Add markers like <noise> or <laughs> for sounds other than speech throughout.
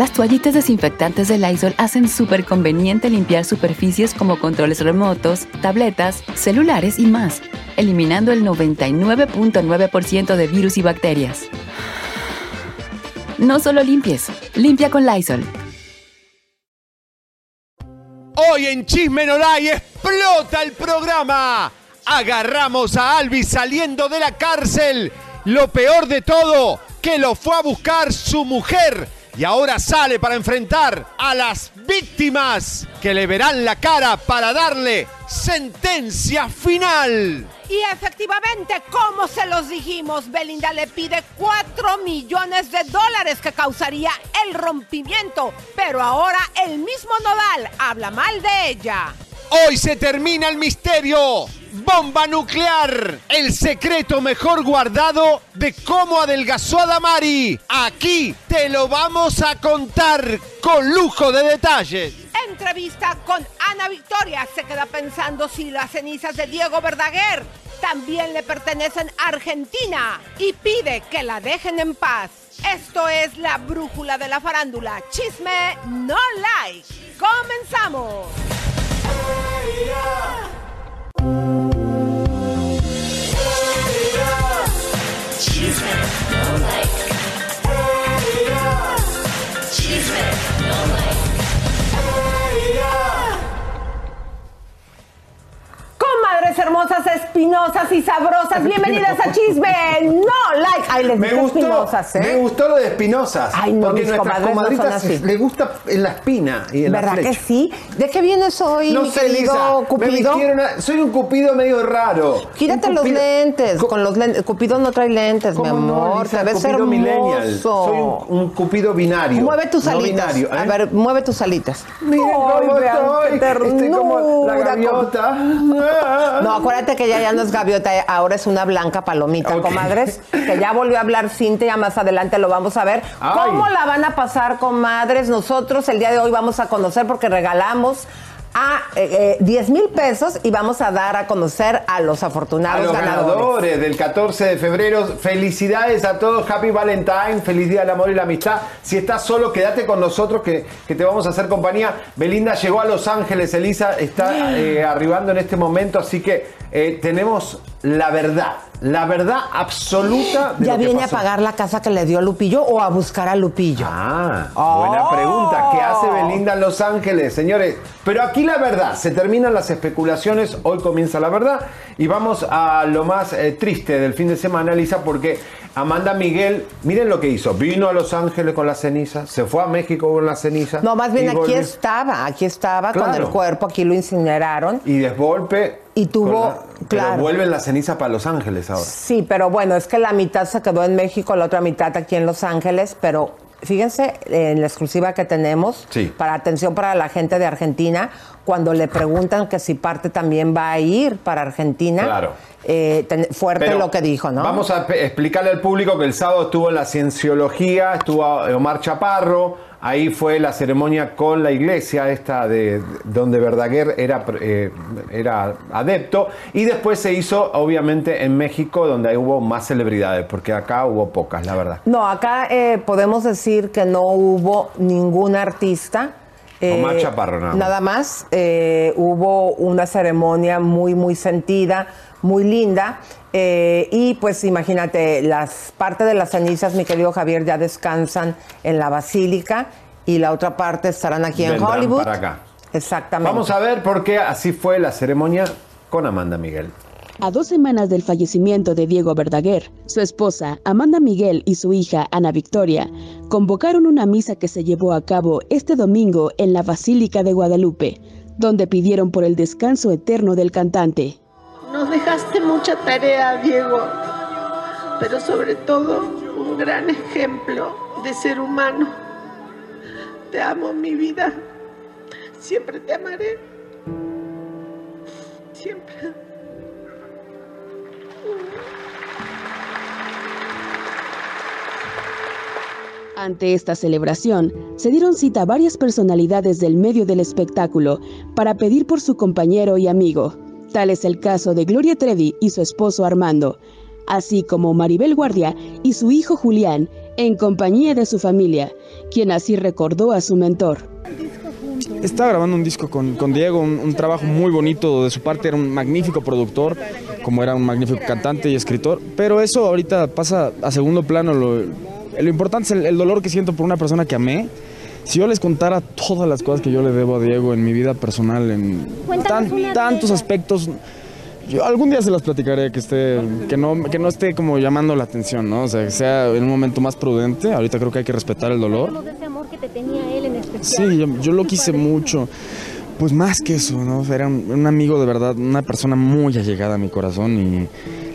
Las toallitas desinfectantes de Lysol hacen súper conveniente limpiar superficies como controles remotos, tabletas, celulares y más, eliminando el 99.9% de virus y bacterias. No solo limpies, limpia con Lysol. Hoy en Chisme No Hay explota el programa. Agarramos a Alvis saliendo de la cárcel. Lo peor de todo, que lo fue a buscar su mujer y ahora sale para enfrentar a las víctimas que le verán la cara para darle sentencia final. Y efectivamente, como se los dijimos, Belinda le pide 4 millones de dólares que causaría el rompimiento, pero ahora el mismo Nodal habla mal de ella. Hoy se termina el misterio. Bomba nuclear. El secreto mejor guardado de cómo adelgazó a Damari. Aquí te lo vamos a contar con lujo de detalles. Entrevista con Ana Victoria. Se queda pensando si las cenizas de Diego Verdaguer también le pertenecen a Argentina y pide que la dejen en paz. Esto es la brújula de la farándula. Chisme no like. Comenzamos. Chisme, Comadres hermosas, espinosas y sabrosas, bienvenidas a Chisme. No, like. Ay, les Me gustó, espinosas, ¿eh? me gustó lo de espinosas. Ay, no, porque mis nuestras comadres no son comadritas así. le gusta en la espina y en la ¿Verdad que sí? ¿De qué vienes hoy, No mi sé, querido Lisa, me Cupido? vistieron a- soy un cupido medio raro. Quítate Un los lentes, Co- con los lentes. Cupido no trae lentes, mi ¿Cómo no, amor. Lisa? Te ves Cupido hermoso. millennial. Soy un, un cupido binario. Mueve tus no alitas. binario, ¿eh? A ver, mueve tus alitas. Miren cómo estoy. Estoy como la gaviota. No, acuérdate que ya, ya no es gaviota, ahora es una blanca palomita, comadres. Que ya volvió a hablar Cintia, más adelante lo vamos a ver. Ay. ¿Cómo la van a pasar, comadres? Nosotros el día de hoy vamos a conocer porque regalamos a eh, eh, 10 mil pesos y vamos a dar a conocer a los A afortunados los ganadores. ganadores del 14 de febrero, felicidades a todos, Happy Valentine, feliz día del amor y la amistad. Si estás solo, quédate con nosotros que, que te vamos a hacer compañía. Belinda llegó a Los Ángeles, Elisa está eh, arribando en este momento, así que eh, tenemos la verdad, la verdad absoluta de ¿Ya lo que viene pasó. a pagar la casa que le dio Lupillo o a buscar a Lupillo? Ah, Oh. buena pregunta. ¿Qué hace Belinda en Los Ángeles, señores? Pero aquí la verdad, se terminan las especulaciones, hoy comienza la verdad y vamos a lo más eh, triste del fin de semana, Lisa, porque Amanda Miguel, miren lo que hizo, vino a Los Ángeles con la ceniza, se fue a México con la ceniza. No, más bien aquí volvió- estaba, aquí estaba con el cuerpo, aquí lo incineraron. Y desgolpe. Y tuvo- la- pero claro. vuelven la ceniza para Los Ángeles ahora. Sí, pero bueno, es que la mitad se quedó en México, la otra mitad aquí en Los Ángeles, pero fíjense en la exclusiva que tenemos, Sí. para atención para la gente de Argentina, cuando le preguntan que si parte también va a ir para Argentina, Claro. eh, ten- fuerte Pero lo que dijo, ¿no? Vamos a explicarle al público que el sábado estuvo en la cienciología, estuvo Omar Chaparro, ahí fue la ceremonia con la iglesia esta de donde Verdaguer era, eh, era adepto y después se hizo obviamente en México donde hubo más celebridades porque acá hubo pocas la verdad. No, acá eh, podemos decir que no hubo ningún artista. Eh, Omar Chaparro, nada más. Nada más. eh, hubo una ceremonia muy, muy sentida, muy linda. eh, y pues imagínate, las parte de las cenizas, mi querido Javier, ya descansan en la basílica y la otra parte estarán aquí en Vendrán Hollywood. para acá. Exactamente. Vamos a ver por qué así fue la ceremonia con Amanda Miguel. A dos semanas del fallecimiento de Diego Verdaguer, su esposa, Amanda Miguel, y su hija, Ana Victoria, convocaron una misa que se llevó a cabo este domingo en la Basílica de Guadalupe, donde pidieron por el descanso eterno del cantante. Nos dejaste mucha tarea, Diego, pero sobre todo un gran ejemplo de ser humano. Te amo, mi vida. Siempre te amaré. Siempre. Ante esta celebración, se dieron cita varias personalidades del medio del espectáculo para pedir por su compañero y amigo. Tal es el caso de Gloria Trevi y su esposo Armando, así como Maribel Guardia y su hijo Julián, en compañía de su familia, quien así recordó a su mentor. Estaba grabando un disco con, con Diego, un, un trabajo muy bonito de su parte, era un magnífico productor, como era un magnífico cantante y escritor, pero eso ahorita pasa a segundo plano, lo, lo importante es el, el dolor que siento por una persona que amé. Si yo les contara todas las cosas que yo le debo a Diego en mi vida personal, en tan- tantos aspectos, yo algún día se las platicaré que esté, que no, que no esté como llamando la atención, ¿no? O sea, que sea en un momento más prudente. Ahorita creo que hay que respetar el dolor. de ese amor que te tenía él en especial. Sí, yo, yo lo quise mucho. Pues más que eso, ¿no? Era un, un amigo de verdad, una persona muy allegada a mi corazón y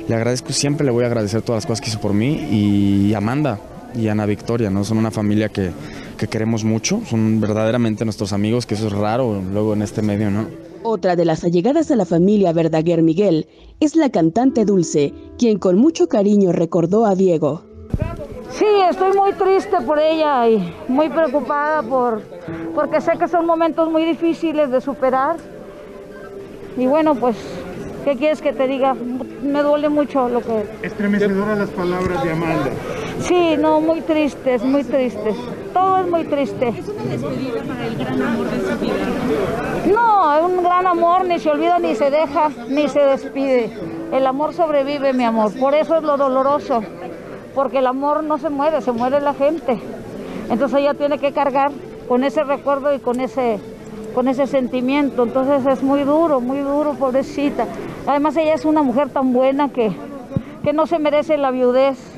le agradezco, siempre le voy a agradecer todas las cosas que hizo por mí y Amanda y Ana Victoria, ¿no? Son una familia que, que queremos mucho, son verdaderamente nuestros amigos, que eso es raro luego en este medio, ¿no? Otra de las allegadas a la familia Verdaguer Miguel es la cantante Dulce, quien con mucho cariño recordó a Diego. Sí, estoy muy triste por ella y muy preocupada por porque sé que son momentos muy difíciles de superar. Y bueno, pues, ¿qué quieres que te diga? Me duele mucho lo que... Estremecedoras las palabras de Amanda. Sí, no, muy tristes, muy tristes. Todo es muy triste. Es una despedida para el gran amor de su vida. No, es un gran amor, ni se olvida, ni se deja, ni se despide. El amor sobrevive, mi amor. Por eso es lo doloroso. Porque el amor no se muere, se muere la gente. Entonces ella tiene que cargar con ese recuerdo y con ese, con ese sentimiento. Entonces es muy duro, muy duro, pobrecita. Además ella es una mujer tan buena que, que no se merece la viudez.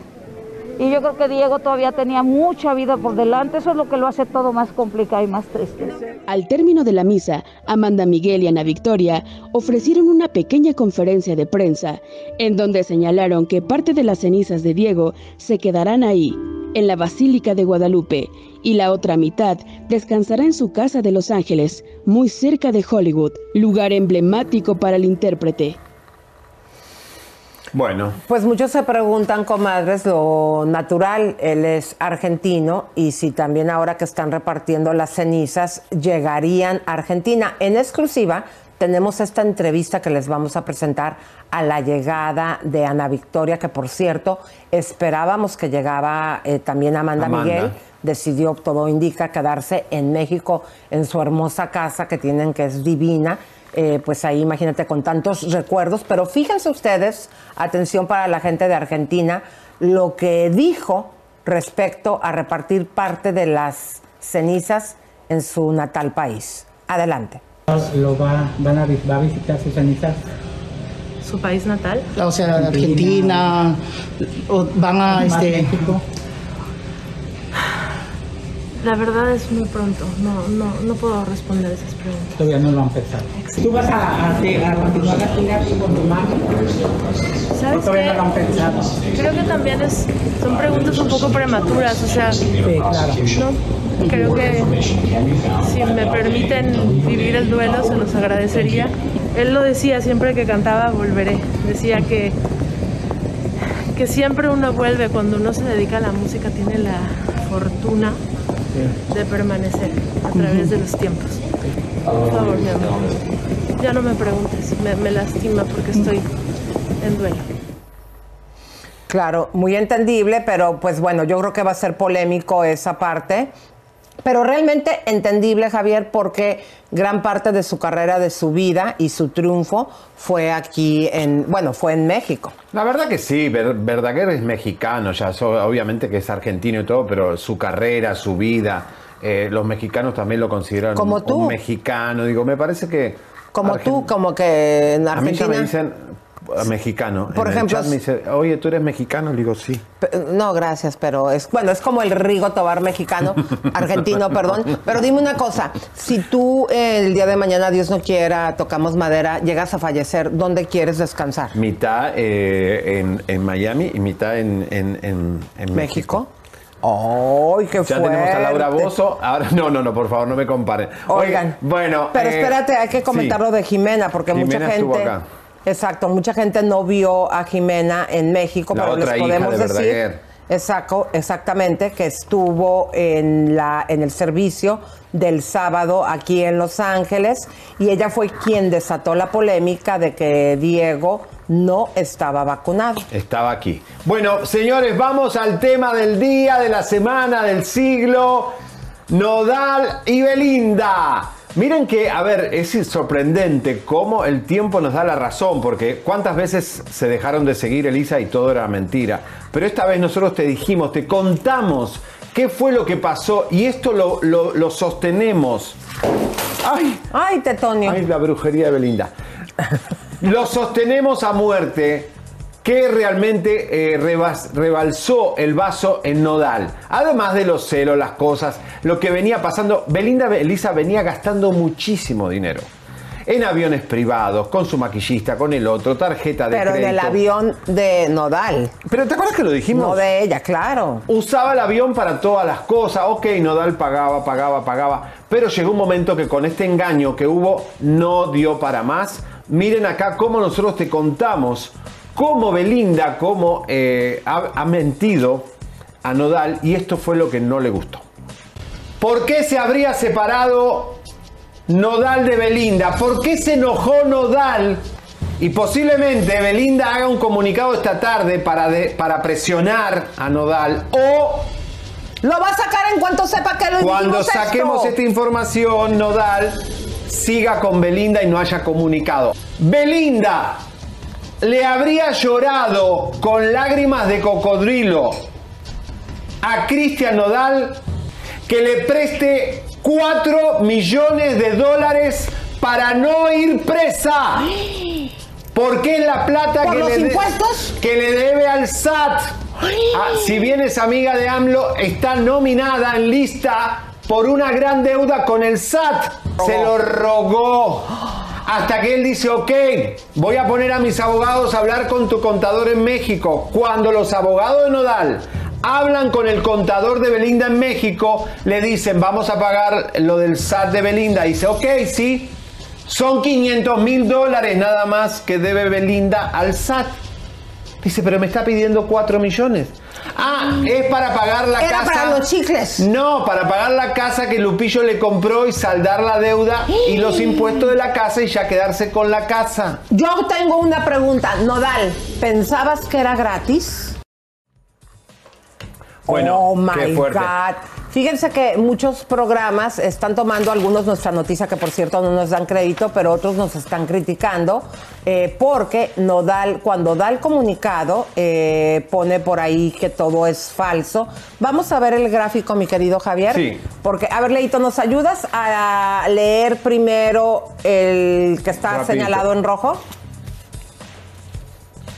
Y yo creo que Diego todavía tenía mucha vida por delante. Eso es lo que lo hace todo más complicado y más triste. Al término de la misa, Amanda Miguel y Ana Victoria ofrecieron una pequeña conferencia de prensa en donde señalaron que parte de las cenizas de Diego se quedarán ahí, en la Basílica de Guadalupe, y la otra mitad descansará en su casa de Los Ángeles, muy cerca de Hollywood, lugar emblemático para el intérprete. Bueno, Pues muchos se preguntan, comadres, lo natural, él es argentino y si también ahora que están repartiendo las cenizas llegarían a Argentina. En exclusiva tenemos esta entrevista que les vamos a presentar a la llegada de Ana Victoria, que por cierto esperábamos que llegaba eh, también Amanda, Amanda. Miguel. Decidió, todo indica, quedarse en México, en su hermosa casa que tienen, que es divina. Eh, pues ahí imagínate con tantos recuerdos, pero fíjense ustedes, atención para la gente de Argentina, lo que dijo respecto a repartir parte de las cenizas en su natal país. Adelante. Lo va, van a, vi- va a visitar sus cenizas. ¿Su país natal? O sea, Argentina, o van a este. La verdad es muy pronto. No, no, no puedo responder esas preguntas. Todavía no lo han pensado. ¿Tú vas a, a, a continuar la gira con tu mami? ¿Sabes ¿O todavía qué? no lo han pensado? Creo que también es, son preguntas un poco prematuras, o sea, claro. no, creo que si me permiten vivir el duelo se los agradecería. Él lo decía siempre que cantaba volveré, decía que que siempre uno vuelve cuando uno se dedica a la música tiene la fortuna de permanecer a través de los tiempos. Por favor, mi amor, ya no me preguntes, me, me lastima porque estoy en duelo. Claro, muy entendible, pero pues bueno, yo creo que va a ser polémico esa parte. Pero realmente entendible, Javier, porque gran parte de su carrera, de su vida y su triunfo fue aquí en, bueno, fue en México. La verdad que sí, Ver- Verdaguer es mexicano, ya so- obviamente que es argentino y todo, pero su carrera, su vida, eh, los mexicanos también lo consideran Como un, tú. un mexicano. Digo, me parece que. Como Argen- tú, como que en A mí ya Argentina. me dicen, mexicano. Por En el ejemplo, chat me dice, oye, ¿tú eres mexicano? Le digo, sí. No, gracias, pero es bueno, es como el Rigo Tobar mexicano, <laughs> argentino, perdón. Pero dime una cosa, si tú eh, el día de mañana, Dios no quiera, tocamos madera, llegas a fallecer, ¿dónde quieres descansar? Mitad eh, en, en Miami y mitad en, en- en- México. ¡Ay, qué Ya tenemos a Laura fuerte! Bozo. Ahora, no, no, no, por favor, no me comparen. Oye, Oigan, bueno. Pero eh, espérate, hay que comentar sí. lo de Jimena, porque Jimena mucha estuvo gente. acá. Exacto, mucha gente no vio a Jimena en México, La pero les podemos de decir. Exacto, exactamente, que estuvo en, la, en el servicio del sábado aquí en Los Ángeles y ella fue quien desató la polémica de que Diego no estaba vacunado. Estaba aquí. Bueno, señores, vamos al tema del día, de la semana, del siglo. Nodal y Belinda. Miren que, a ver, es sorprendente cómo el tiempo nos da la razón, porque cuántas veces se dejaron de seguir Elisa y todo era mentira. Pero esta vez nosotros te dijimos, te contamos qué fue lo que pasó y esto lo, lo- lo sostenemos. ¡Ay! ¡Ay, Tetonio! ¡Ay, la brujería de Belinda! Lo sostenemos a muerte que realmente eh, rebas- rebalsó el vaso en nodal. Además de los celos, las cosas, lo que venía pasando, Belinda Elisa venía gastando muchísimo dinero. En aviones privados, con su maquillista, con el otro, tarjeta de Pero en crédito. el avión de Nodal. Pero ¿te acuerdas que lo dijimos? No de ella, claro. Usaba el avión para todas las cosas. Ok, Nodal pagaba, pagaba, pagaba. Pero llegó un momento que con este engaño que hubo no dio para más. Miren acá cómo nosotros te contamos cómo Belinda, cómo eh, ha, ha mentido a Nodal y esto fue lo que no le gustó. ¿Por qué se habría separado Nodal de Belinda? ¿Por qué se enojó Nodal? Y posiblemente Belinda haga un comunicado esta tarde para, de- para presionar a Nodal o Lo va a sacar en cuanto sepa que lo cuando saquemos esto. esta información, Nodal siga con Belinda y no haya comunicado. Belinda le habría llorado con lágrimas de cocodrilo a Cristian Nodal que le preste 4 millones de dólares para no ir presa. Porque es la plata ¿Por que, los le impuestos? que le debe al SAT. Ah, si bien es amiga de AMLO, está nominada en lista por una gran deuda con el SAT. Se lo rogó. Hasta que él dice, ok, voy a poner a mis abogados a hablar con tu contador en México. Cuando los abogados de Nodal hablan con el contador de Belinda en México, le dicen, vamos a pagar lo del SAT de Belinda. dice, ok, sí, son 500 mil dólares nada más que debe Belinda al SAT. Dice, pero me está pidiendo 4 millones. Ah, es para pagar la Era casa. para los chicles. No, para pagar la casa que Lupillo le compró y saldar la deuda y los impuestos de la casa y ya quedarse con la casa. Yo tengo una pregunta. Nodal, ¿pensabas que era gratis? Bueno, oh my qué fuerte. God. Fíjense que muchos programas están tomando algunos nuestra noticia, que por cierto no nos dan crédito, pero otros nos están criticando, eh, porque Nodal, cuando da el comunicado, eh, pone por ahí que todo es falso. Vamos a ver el gráfico, mi querido Javier. Sí. Porque, a ver, Leito, ¿nos ayudas a leer primero el que está Rapidito. señalado en rojo?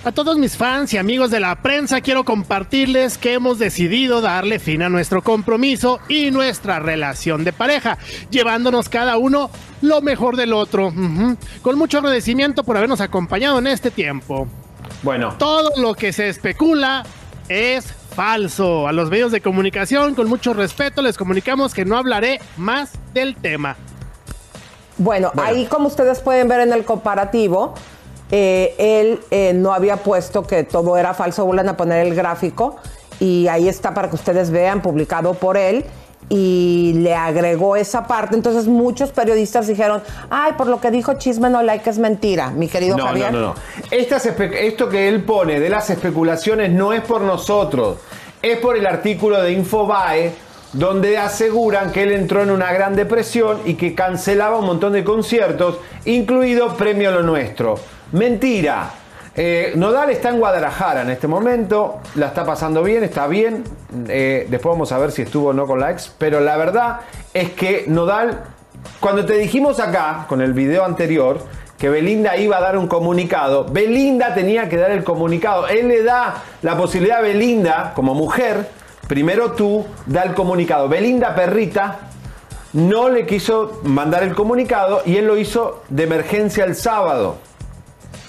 A todos mis fans y amigos de la prensa quiero compartirles que hemos decidido darle fin a nuestro compromiso y nuestra relación de pareja, llevándonos cada uno lo mejor del otro. Con mucho agradecimiento por habernos acompañado en este tiempo. Bueno. Todo lo que se especula es falso. A los medios de comunicación, con mucho respeto, les comunicamos que no hablaré más del tema. Bueno, ahí como ustedes pueden ver en el comparativo, eh, él eh, no había puesto que todo era falso. Vuelven a poner el gráfico y ahí está para que ustedes vean, publicado por él. Y le agregó esa parte. Entonces muchos periodistas dijeron, ay, por lo que dijo Chisme no like es mentira, mi querido No, Javier. no, no, no. Estas esto que él pone de las especulaciones no es por nosotros, es por el artículo de Infobae donde aseguran que él entró en una gran depresión y que cancelaba un montón de conciertos, incluido Premio Lo Nuestro. Mentira. Eh, Nodal está en Guadalajara en este momento, la está pasando bien, está bien. Eh, después vamos a ver si estuvo o no con la ex, pero la verdad es que Nodal, cuando te dijimos acá, con el video anterior, que Belinda iba a dar un comunicado. Belinda tenía que dar el comunicado. Él le da la posibilidad a Belinda, como mujer, primero tú, da el comunicado. Belinda Perrita no le quiso mandar el comunicado y él lo hizo de emergencia el sábado.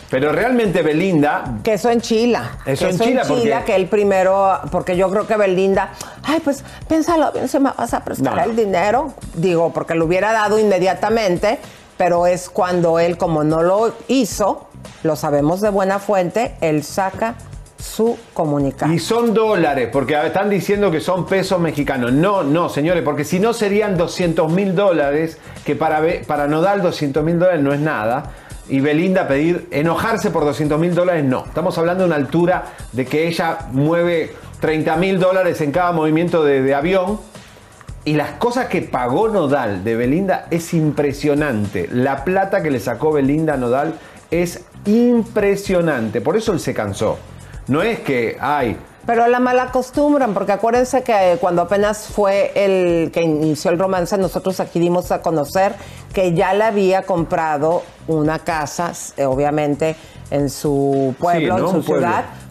Pero realmente Belinda... Que eso en Chila. Eso que en Chila, porque- que él primero, porque yo creo que Belinda, ay, pues piénsalo bien, se me vas a prestar No. el dinero. Digo, porque lo hubiera dado inmediatamente, pero es cuando él, como no lo hizo, lo sabemos de buena fuente, él saca su comunicado. Y son dólares, porque están diciendo que son pesos mexicanos. No, no, señores, porque si no serían 200 mil dólares, que para, para Nodal 200 mil dólares no es nada. Y Belinda pedir, enojarse por 200 mil dólares, no. Estamos hablando de una altura de que ella mueve 30 mil dólares en cada movimiento de, de avión. Y las cosas que pagó Nodal de Belinda es impresionante. La plata que le sacó Belinda a Nodal es impresionante. Por eso él se cansó. No es que, ay, Pero la mala acostumbran, porque acuérdense que cuando apenas fue el que inició el romance, nosotros aquí dimos a conocer que ya le había comprado una casa, eh, obviamente, en su pueblo, Sí, ¿no? en su pueblo.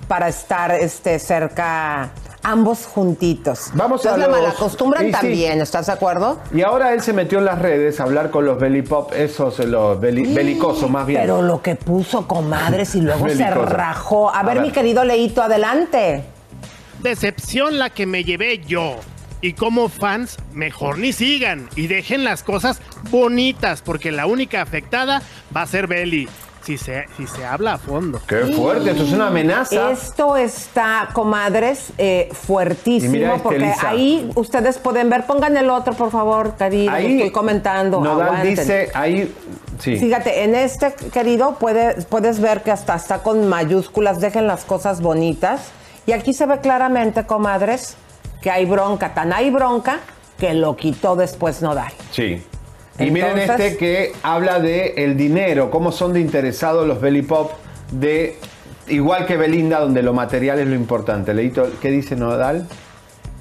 Para estar este, cerca, ambos juntitos. Vamos a Entonces la los- mala acostumbran Sí, sí. también, ¿estás de acuerdo? Y ahora él se metió en las redes a hablar con los belly pop, esos, los beli- belicosos más bien. Pero lo que puso, comadres, y luego se rajó. A, A ver, ver. mi querido Leito, adelante. Decepción la que me llevé yo. Y como fans, mejor ni sigan y dejen las cosas bonitas, porque la única afectada va a ser Belly, si se, si se habla a fondo. Qué fuerte, esto es una amenaza. Esto está, comadres, eh, fuertísimo, Y mira este, porque ahí ustedes pueden ver, pongan el otro, por favor, querido, Ahí estoy comentando. Nodal dice, ahí, sí. Fíjate, en este, querido, puede- puedes ver que hasta está con mayúsculas, dejen las cosas bonitas. Y aquí se ve claramente, comadres, que hay bronca, tan hay bronca que lo quitó después Nodal. Sí. Y miren este que habla de el dinero, cómo son de interesados los belly pop de igual que Belinda, donde lo material es lo importante. Leito, ¿qué dice Nodal?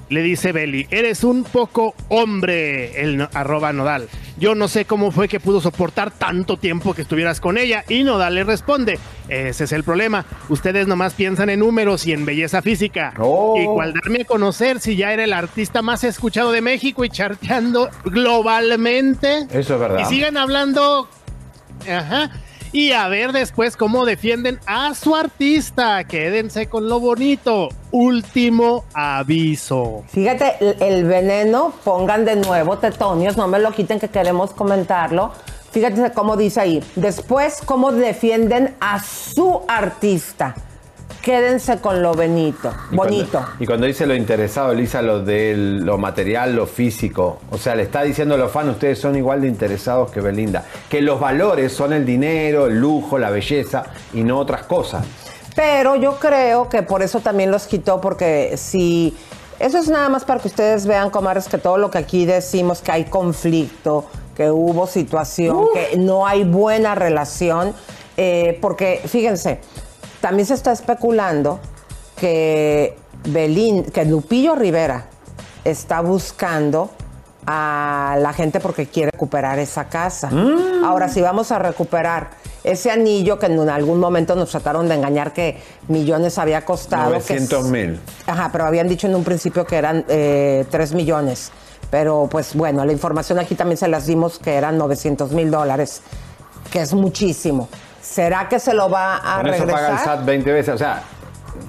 Le dice Belly, eres un poco hombre, el no- arroba Nodal. Yo no sé cómo fue que pudo soportar tanto tiempo que estuvieras con ella. Y Nodal le responde, ese es el problema. Ustedes nomás piensan en números y en belleza física. Oh. Y cual darme a conocer si ya era el artista más escuchado de México y charteando globalmente. Eso es verdad. Y sigan hablando. Ajá. Y a ver después cómo defienden a su artista. Quédense con lo bonito. Último aviso. Fíjate, el, veneno, pongan de nuevo, tetonios, no me lo quiten que queremos comentarlo. Fíjate cómo dice ahí. Después, cómo defienden a su artista. Quédense con lo bonito. Y Bonito. Cuando, y cuando dice lo interesado, Elisa, lo de lo material, lo físico. O sea, le está diciendo a los fans, ustedes son igual de interesados que Belinda. Que los valores son el dinero, el lujo, la belleza y no otras cosas. Pero yo creo que por eso también los quitó, porque si. Eso es nada más para que ustedes vean, comadres, que todo lo que aquí decimos, que hay conflicto, que hubo situación, que no hay buena relación. eh, porque, fíjense, también se está especulando que Belín, que Lupillo Rivera está buscando a la gente porque quiere recuperar esa casa. Ahora, si vamos a recuperar ese anillo que en algún momento nos trataron de engañar que millones había costado. que es- 900 mil. Ajá, pero habían dicho en un principio que eran eh, 3 millones. Pero pues bueno, la información aquí también se las dimos que eran 900 mil dólares, que es muchísimo. ¿Será que se lo va a Con eso paga el regresar? SAT 20 veces. O sea,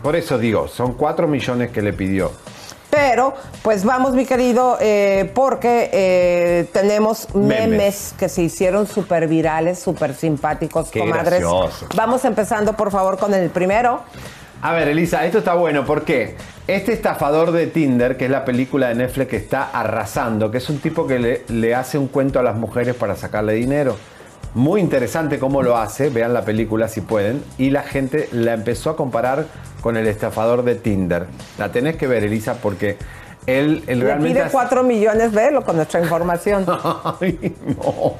por eso digo, son 4 millones que le pidió. Pero, pues vamos, mi querido, eh, porque eh, tenemos memes. Memes. que se hicieron súper virales, súper simpáticos, Qué comadres. gracioso. Vamos empezando, por favor, con el primero. A ver, Elisa, esto está bueno. ¿Por qué? Este estafador de Tinder, que es la película de Netflix que está arrasando, que es un tipo que le, le hace un cuento a las mujeres para sacarle dinero. Muy interesante cómo lo hace, vean la película si pueden. Y la gente la empezó a comparar con el estafador de Tinder. La tenés que ver, Elisa, porque él, realmente... pide hace- 4 millones, velo con nuestra información. <laughs> Ay, no.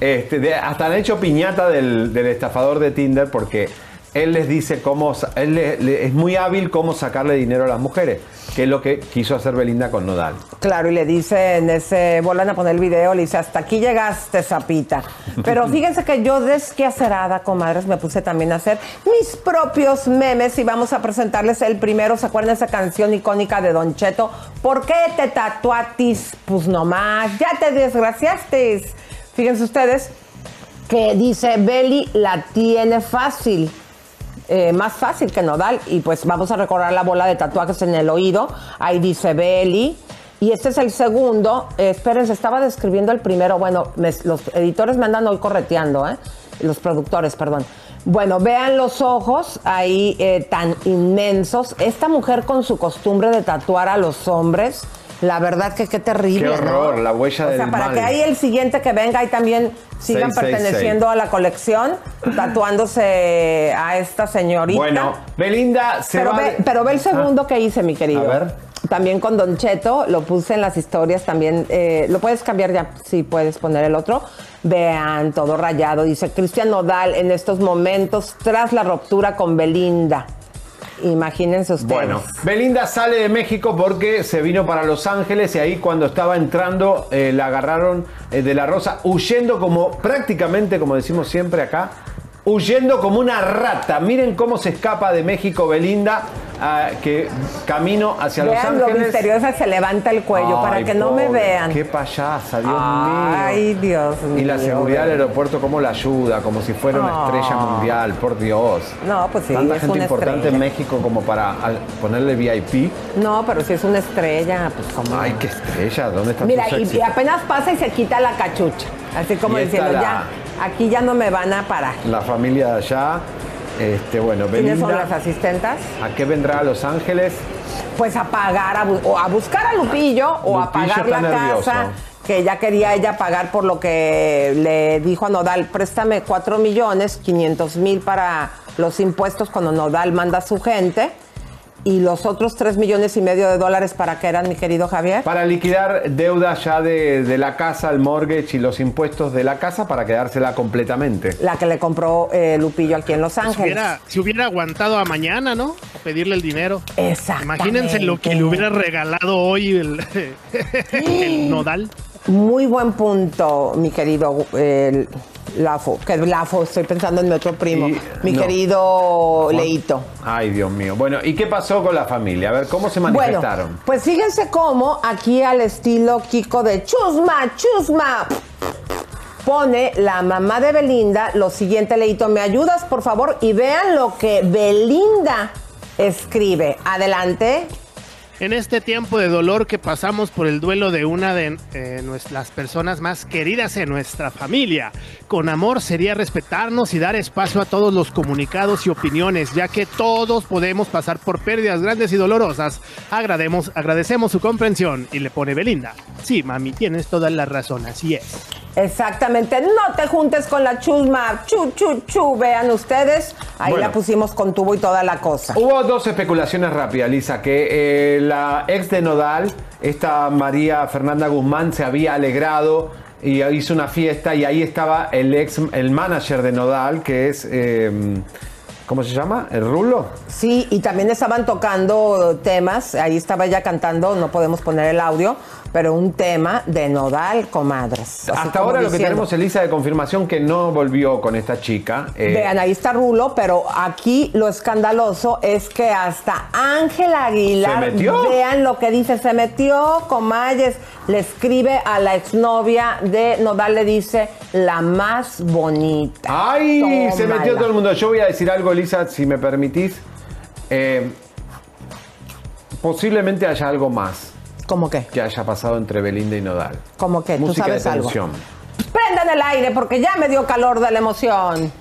Este, de- hasta han hecho piñata del, del estafador de Tinder porque él les dice cómo, él le- le- es muy hábil cómo sacarle dinero a las mujeres. que es lo que quiso hacer Belinda con Nodal. Claro, y le dice en ese, vuelvan a poner el video, le dice, hasta aquí llegaste, zapita. Pero <laughs> fíjense que yo desquacerada, comadres, me puse también a hacer mis propios memes y vamos a presentarles el primero. ¿Se acuerdan de esa canción icónica de Don Cheto? ¿Por qué te tatuatis? Pues nomás, ya te desgraciaste. Fíjense ustedes que dice, Beli la tiene fácil. Eh, más fácil que Nodal. Y pues vamos a recordar la bola de tatuajes en el oído. Ahí dice Belly. Y este es el segundo. Eh, espérense, estaba describiendo el primero. Bueno, los editores me andan hoy correteando, ¿eh? Los productores, perdón. Bueno, vean los ojos ahí eh, tan inmensos. Esta mujer con su costumbre de tatuar a los hombres. La verdad que qué terrible. Qué ¿no? horror, la huella O sea, del para mal. que ahí el siguiente que venga y también sigan 666. perteneciendo a la colección, tatuándose a esta señorita. Bueno, Belinda se pero, va... ve, pero ve el segundo que hice, mi querido. A ver. También con Don Cheto, lo puse en las historias también. eh, lo puedes cambiar ya, si puedes poner el otro. Vean, todo rayado. Dice Cristian Nodal en estos momentos tras la ruptura con Belinda. Imagínense ustedes. Bueno, Belinda sale de México porque se vino para Los Ángeles y ahí cuando estaba entrando eh, la agarraron eh, de la Rosa, huyendo como prácticamente, como decimos siempre acá, huyendo como una rata. Miren cómo se escapa de México Belinda, ah, que camino hacia Los Vean lo Ángeles. misteriosa se levanta el cuello para Ay, que no me vean. Qué payasa, Dios Ay, mío. Dios mío. Y la seguridad del aeropuerto, cómo la ayuda, como si fuera una estrella mundial, por Dios. No, pues sí, Tanta es gente una importante estrella. en México como para ponerle VIP. No, pero si es una estrella, pues como. Ay, qué estrella, ¿dónde está Mira, tu y, apenas pasa y se quita la cachucha. Así como Y diciendo, la- ya, aquí ya no me van a parar. La familia de allá, este, bueno, ¿Quiénes son las Belinda, asistentas? ¿a qué vendrá a Los Ángeles? Pues a pagar, a bu- o a buscar a Lupillo o a pagar la nervioso. casa que ya quería ella pagar por lo que le dijo a Nodal, préstame 4 millones, 500 mil para los impuestos cuando Nodal manda a su gente y los otros 3 millones y medio de dólares para qué eran, mi querido Javier. Para liquidar deudas ya de, de la casa, el mortgage y los impuestos de la casa para quedársela completamente. La que le compró eh, Lupillo aquí en Los Si Ángeles. hubiera, si hubiera aguantado a mañana, ¿no? A pedirle el dinero. Exactamente. Imagínense lo que le hubiera regalado hoy el, <laughs> el nodal. Muy buen punto, mi querido eh, Lafo. Que Lafo, estoy pensando en mi otro primo. Y- mi no. querido. Leito. Ay, Dios mío. Bueno, ¿y qué pasó con la familia? A ver, ¿cómo se Bueno, manifestaron? pues fíjense cómo aquí al estilo Kiko de Chusma, Chusma. Pone la mamá de Belinda lo siguiente, Leito, ¿me ayudas, por favor? Y vean lo que Belinda escribe. Adelante. En este tiempo de dolor que pasamos por el duelo de una de eh, nuestras personas más queridas en nuestra familia, con amor sería respetarnos y dar espacio a todos los comunicados y opiniones, ya que todos podemos pasar por pérdidas grandes y dolorosas. Agrademos, agradecemos su comprensión y le pone Belinda. Sí, mami, tienes toda la razón, así es. Exactamente, no te juntes con la chusma, chu, chu, chu, vean ustedes, ahí Bueno. la pusimos con tubo y toda la cosa. Hubo dos especulaciones rápidas, Lisa, que eh, la ex de Nodal, esta María Fernanda Guzmán, se había alegrado y hizo una fiesta y ahí estaba el ex, el manager de Nodal, que es, eh, ¿cómo se llama? ¿El Rulo? Sí, y también estaban tocando temas, ahí estaba ella cantando, no podemos poner el audio, pero un tema de Nodal, comadres. Hasta ahora lo que diciendo, tenemos es Lisa de confirmación que no volvió con esta chica. eh, Vean, ahí está Rulo, pero aquí lo escandaloso es que hasta Ángela Aguilar, ¿Se metió? vean lo que dice, se metió, Comayes, le escribe a la exnovia de Nodal, le dice, la más bonita. ¡Ay! Se metió todo el mundo. Yo voy a decir algo, Lisa, si me permitís. Eh, posiblemente haya algo más. ¿Cómo qué? Que haya pasado entre Belinda y Nodal. ¿Cómo? ¿Tú Música sabes de algo? Prendan el aire porque ya me dio calor de la emoción.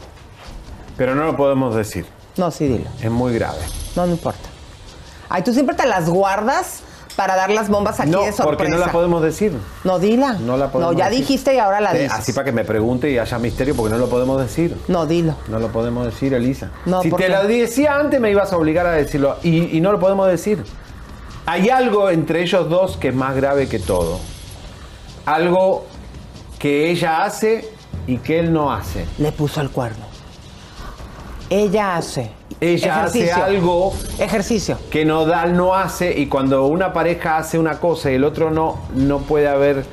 Pero no lo podemos decir. No, sí, dilo. Es muy grave. No, no importa. Ay, tú siempre te las guardas para dar las bombas aquí no, de sorpresa. porque no la podemos decir. No, dila. No la podemos No, ya decir. dijiste y ahora la dices. Así para que me pregunte y haya misterio, porque no lo podemos decir. No, dilo. No lo podemos decir, Elisa. No, si ¿por te qué? lo decía antes, me ibas a obligar a decirlo. Y, y no lo podemos decir. Hay algo entre ellos dos que es más grave que todo. Algo que ella hace y que él no hace. Le puso el cuerno. Ella hace ella Ejercicio. hace algo Ejercicio. que Nodal no hace y cuando una pareja hace una cosa y el otro no, no puede haber...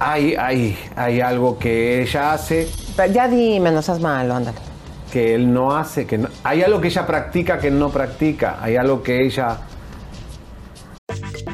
Hay, hay, hay algo que ella hace ya dime, no seas malo, ándale. que él no hace, que no- hay algo que ella practica que él no practica, hay algo que ella...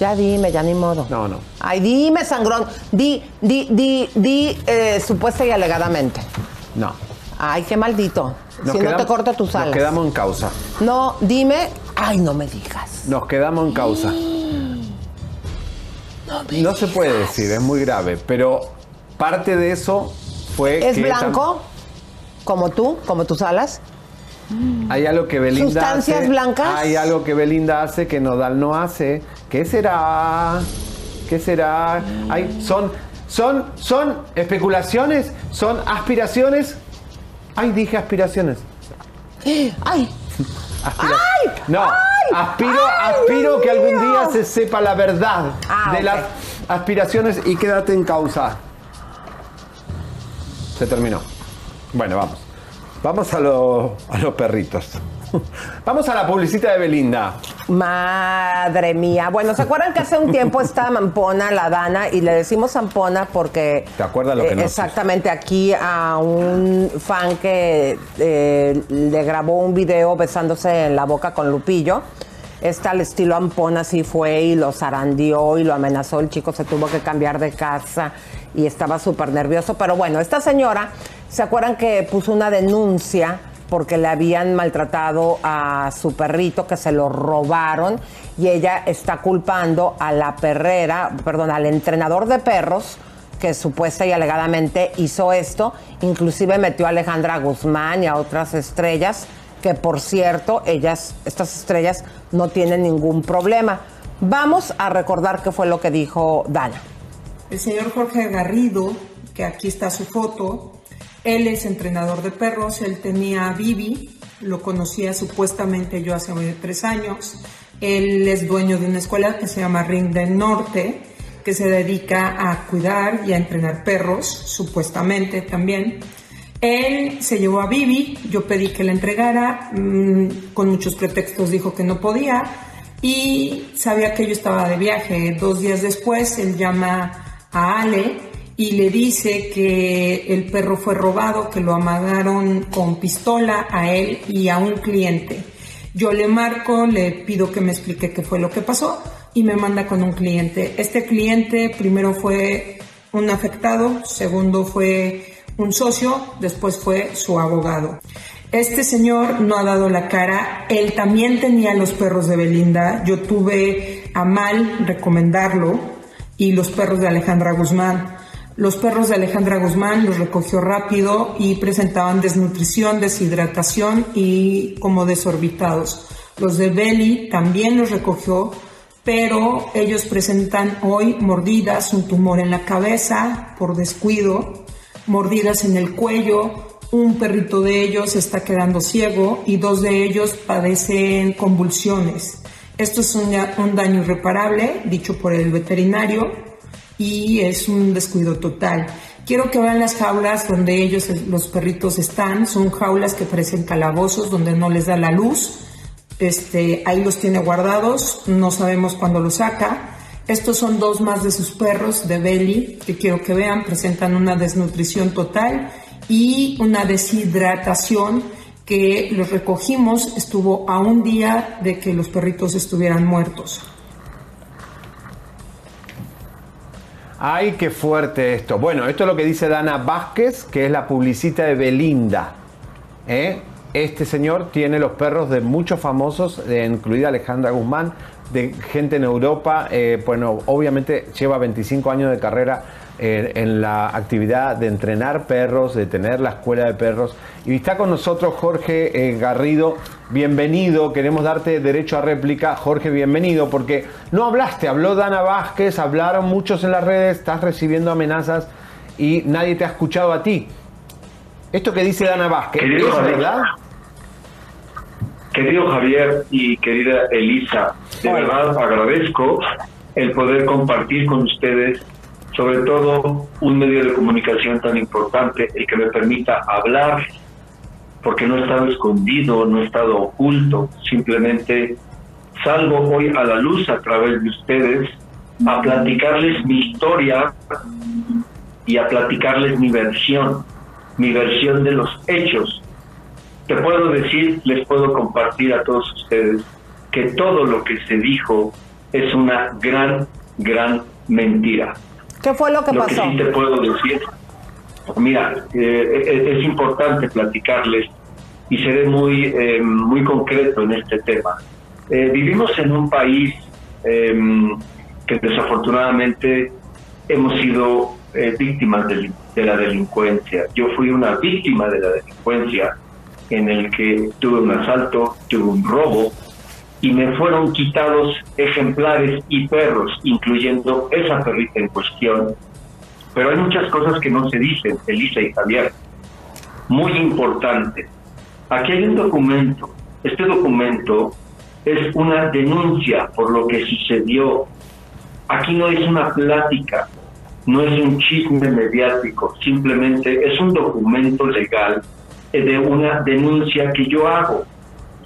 Ya dime, ya ni modo. No, no. Ay, dime, sangrón. Di, di, di, di, eh, supuesta y alegadamente. No. Ay, qué maldito. Nos si no te corto tus alas. Nos quedamos en causa. No, dime. Ay, no me digas. Nos quedamos en causa. <gasps> No se puede decir, es muy grave, pero parte de eso fue ¿Es que blanco? Como tú, como tus alas. hay algo que Belinda ¿Sustancias hace, blancas? Hay algo que Belinda hace que Nodal no hace. ¿Qué será? ¿Qué será? Hay, son, son, son especulaciones, son aspiraciones. Ay, dije aspiraciones. Ay. Aspira- no, aspiro, aspiro que algún día se sepa la verdad Ah, de las aspiraciones y quédate en causa. Se terminó. Bueno, vamos. Vamos a, lo- a los perritos. <laughs> Vamos a la publicita de Belinda. Madre mía. Bueno, ¿se acuerdan que hace un tiempo estaba Mampona, la Dana, y le decimos Zampona porque... ¿Te acuerdas lo que eh, nos Exactamente, aquí a un fan que eh, le grabó un video besándose en la boca con Lupillo. Esta al estilo Ampona sí fue y lo zarandeó y lo amenazó. El chico se tuvo que cambiar de casa y estaba súper nervioso. Pero bueno, esta señora, ¿se acuerdan que puso una denuncia porque le habían maltratado a su perrito, que se lo robaron? Y ella está culpando a la perrera, perdón, al entrenador de perros que supuesta y alegadamente hizo esto, inclusive metió a Alejandra Guzmán y a otras estrellas, que por cierto, ellas, estas estrellas no tienen ningún problema. Vamos a recordar qué fue lo que dijo Dana. El señor Jorge Garrido, que aquí está su foto, él es entrenador de perros, él tenía a Bibi, lo conocía supuestamente yo hace tres años. Él es dueño de una escuela que se llama Ring del Norte, que se dedica a cuidar y a entrenar perros, supuestamente también. Él se llevó a Bibi, yo pedí que la entregara, mm, con muchos pretextos dijo que no podía y sabía que yo estaba de viaje. Dos días después él llama a Ale y le dice que el perro fue robado, que lo amagaron con pistola a él y a un cliente. Yo le marco, le pido que me explique qué fue lo que pasó y me manda con un cliente. Este cliente primero fue un afectado, segundo fue un socio, después fue su abogado. Este señor no ha dado la cara, él también tenía los perros de Belinda, yo tuve a mal recomendarlo y los perros de Alejandra Guzmán. Los perros de Alejandra Guzmán los recogió rápido y presentaban desnutrición, deshidratación y como desorbitados. Los de Belly también los recogió, pero ellos presentan hoy mordidas, un tumor en la cabeza por descuido, mordidas en el cuello, un perrito de ellos está quedando ciego y dos de ellos padecen convulsiones. Esto es un, un daño irreparable, dicho por el veterinario, y es un descuido total. Quiero que vean las jaulas donde ellos, los perritos, están. Son jaulas que parecen calabozos, donde no les da la luz. Este, ahí los tiene guardados, no sabemos cuándo los saca. Estos son dos más de sus perros de Belly, que quiero que vean, presentan una desnutrición total y una deshidratación que los recogimos, estuvo a un día de que los perritos estuvieran muertos. Ay, qué fuerte esto. Bueno, esto es lo que dice Dana Vázquez, que es la publicita de Belinda. ¿Eh? Este señor tiene los perros de muchos famosos, de, incluida Alejandra Guzmán, de gente en Europa. eh, bueno, obviamente lleva 25 años de carrera en la actividad de entrenar perros, de tener la escuela de perros. Y está con nosotros Jorge eh, Garrido. Bienvenido, queremos darte derecho a réplica. Jorge, bienvenido, porque no hablaste, habló Dana Vázquez, hablaron muchos en las redes, estás recibiendo amenazas y nadie te ha escuchado a ti. Esto que dice Dana Vázquez, Querido ¿es Javier. verdad? Querido Javier y querida Elisa, de verdad agradezco el poder compartir con ustedes, sobre todo un medio de comunicación tan importante, el que me permita hablar, porque no he estado escondido, no he estado oculto, simplemente salgo hoy a la luz a través de ustedes a platicarles mi historia y a platicarles mi versión, mi versión de los hechos te puedo decir, les puedo compartir a todos ustedes que todo lo que se dijo es una gran, gran mentira. ¿Qué fue lo que lo pasó? que sí te puedo decir, mira, eh, es, importante platicarles y seré muy, eh, muy concreto en este tema. Eh, vivimos en un país eh, que desafortunadamente hemos sido víctimas de, de la delincuencia. Yo fui una víctima de la delincuencia en el que tuve un asalto, tuve un robo y me fueron quitados ejemplares y perros, incluyendo esa perrita en cuestión. Pero hay muchas cosas que no se dicen, Elisa y Javier. Muy importante. Aquí hay un documento. Este documento es una denuncia por lo que sucedió. Aquí no es una plática, no es un chisme mediático, simplemente es un documento legal de una denuncia que yo hago,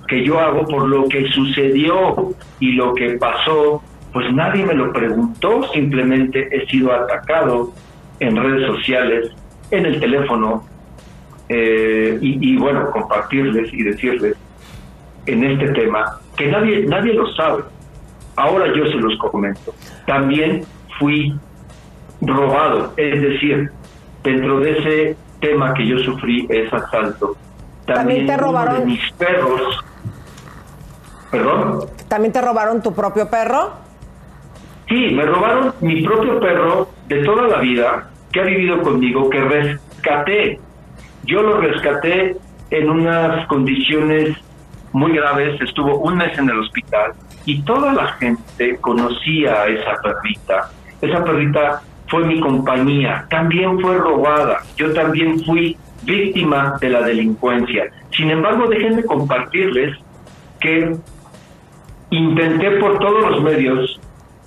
que yo hago por lo que sucedió y lo que pasó, pues nadie me lo preguntó, simplemente he sido atacado en redes sociales, en el teléfono, eh, y, y bueno, compartirles y decirles en este tema que nadie, nadie lo sabe. Ahora yo se los comento. También fui robado, es decir, dentro de ese tema que yo sufrí, ese asalto, También también, te uno de mis perros, perdón, ¿También te robaron tu propio perro? Sí, me robaron mi propio perro de toda la vida que ha vivido conmigo, que rescaté. Yo lo rescaté en unas condiciones muy graves, estuvo un mes en el hospital y toda la gente conocía a esa perrita. Esa perrita fue mi compañía, también fue robada, yo también fui víctima de la delincuencia. Sin embargo, déjenme compartirles que intenté por todos los medios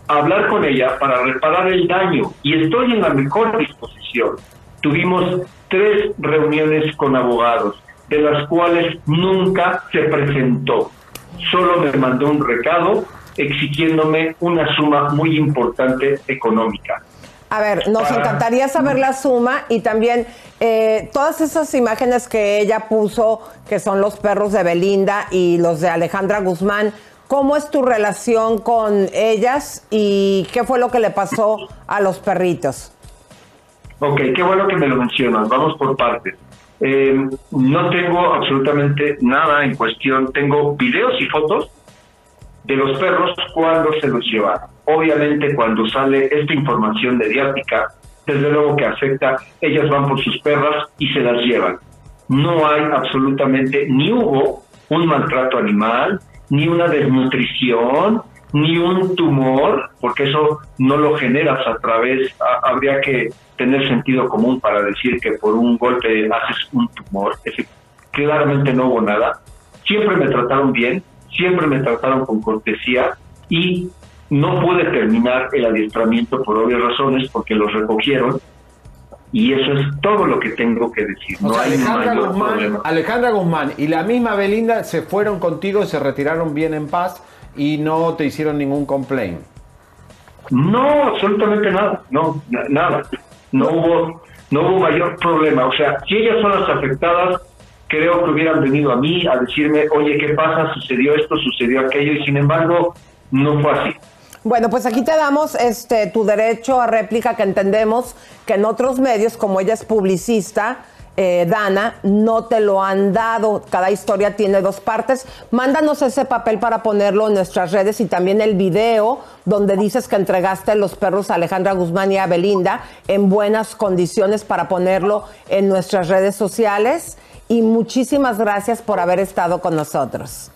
hablar con ella para reparar el daño y estoy en la mejor disposición. Tuvimos tres reuniones con abogados, de las cuales nunca se presentó. Solo me mandó un recado exigiéndome una suma muy importante económica. A ver, nos Para- encantaría saber la suma y también eh, todas esas imágenes que ella puso, que son los perros de Belinda y los de Alejandra Guzmán. ¿Cómo es tu relación con ellas y qué fue lo que le pasó a los perritos? Ok, qué bueno que me lo mencionas. Vamos por partes. Eh, no tengo absolutamente nada en cuestión. Tengo videos y fotos de los perros cuando se los llevaron. Obviamente cuando sale esta información mediática, desde luego que afecta, ellas van por sus perras y se las llevan. No hay absolutamente, ni hubo un maltrato animal, ni una desnutrición, ni un tumor, porque eso no lo generas a través, ha- habría que tener sentido común para decir que por un golpe haces un tumor. Ese- claramente no hubo nada. Siempre me trataron bien, siempre me trataron con cortesía y no pude terminar el adiestramiento por obvias razones porque los recogieron y eso es todo lo que tengo que decir. O No sea, hay Alejandra mayor Guzmán, problema. Alejandra Guzmán y la misma Belinda se fueron contigo, se retiraron bien en paz y no te hicieron ningún complaint. No, absolutamente nada, no, na- nada. No hubo, no hubo mayor problema. O sea, si ellas son las afectadas, creo que hubieran venido a mí a decirme, oye, ¿qué pasa? Sucedió esto, sucedió aquello, y sin embargo, no fue así. Bueno, pues aquí te damos este tu derecho a réplica que entendemos que en otros medios, como ella es publicista, eh, Dana, no te lo han dado. Cada historia tiene dos partes. Mándanos ese papel para ponerlo en nuestras redes y también el video donde dices que entregaste los perros a Alejandra Guzmán y a Belinda en buenas condiciones para ponerlo en nuestras redes sociales. Y muchísimas gracias por haber estado con nosotros.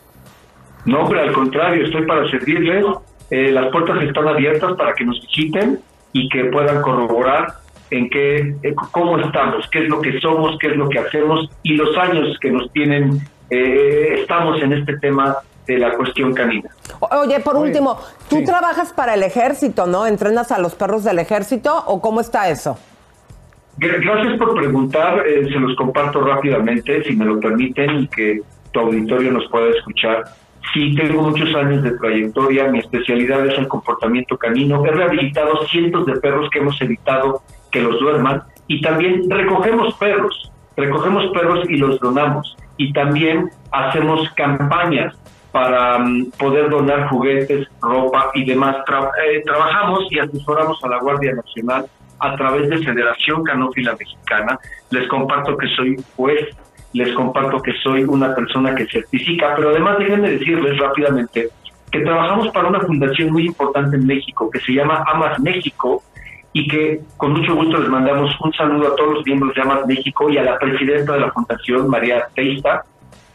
No, pero al contrario, estoy para servirles. Eh, las puertas están abiertas para que nos visiten y que puedan corroborar en qué, eh, cómo estamos, qué es lo que somos, qué es lo que hacemos y los años que nos tienen, eh, estamos en este tema de la cuestión canina. Oye, por último, tú sí. trabajas para el ejército, ¿no? ¿Entrenas a los perros del ejército o cómo está eso? Gra- Gracias por preguntar, eh, se los comparto rápidamente, si me lo permiten, y que tu auditorio nos pueda escuchar. Sí, tengo muchos años de trayectoria, mi especialidad es el comportamiento canino. He rehabilitado cientos de perros que hemos evitado que los duerman y también recogemos perros, recogemos perros y los donamos. Y también hacemos campañas para mm, poder donar juguetes, ropa y demás. Eh, trabajamos y asesoramos a la Guardia Nacional a través de Federación Canófila Mexicana. Les comparto que soy juez, les comparto que soy una persona que certifica, pero además déjenme decirles rápidamente que trabajamos para una fundación muy importante en México que se llama Amas México y que con mucho gusto les mandamos un saludo a todos los miembros de Amas México y a la presidenta de la fundación, María Teista,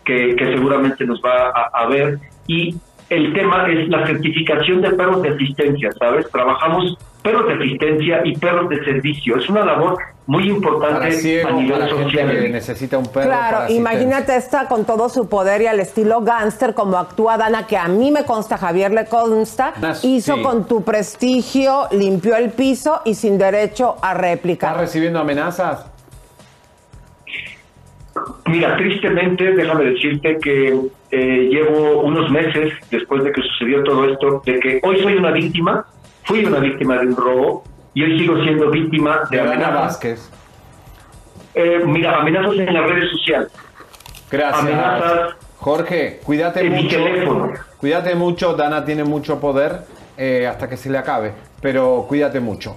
que, seguramente nos va a, a ver. Y el tema es la certificación de perros de asistencia, ¿sabes? Trabajamos perros de asistencia y perros de servicio. Es una labor muy importante Para ciegos, a nivel social. que necesita un perro. Claro, imagínate esta con todo su poder y al estilo gángster como actúa Dana, que a mí me consta, Javier le consta, Nas- hizo sí. con tu prestigio, limpió el piso y sin derecho a réplica. ¿Estás recibiendo amenazas? Mira, tristemente, déjame decirte que eh, llevo unos meses después de que sucedió todo esto, de que hoy soy una víctima, fui una víctima de un robo y hoy sigo siendo víctima de amenazas. Eh, mira, amenazas en las redes sociales. Gracias. Amenazas Jorge, cuídate en mi mucho. teléfono. Cuídate mucho, Dana tiene mucho poder eh, hasta que se le acabe, pero cuídate mucho.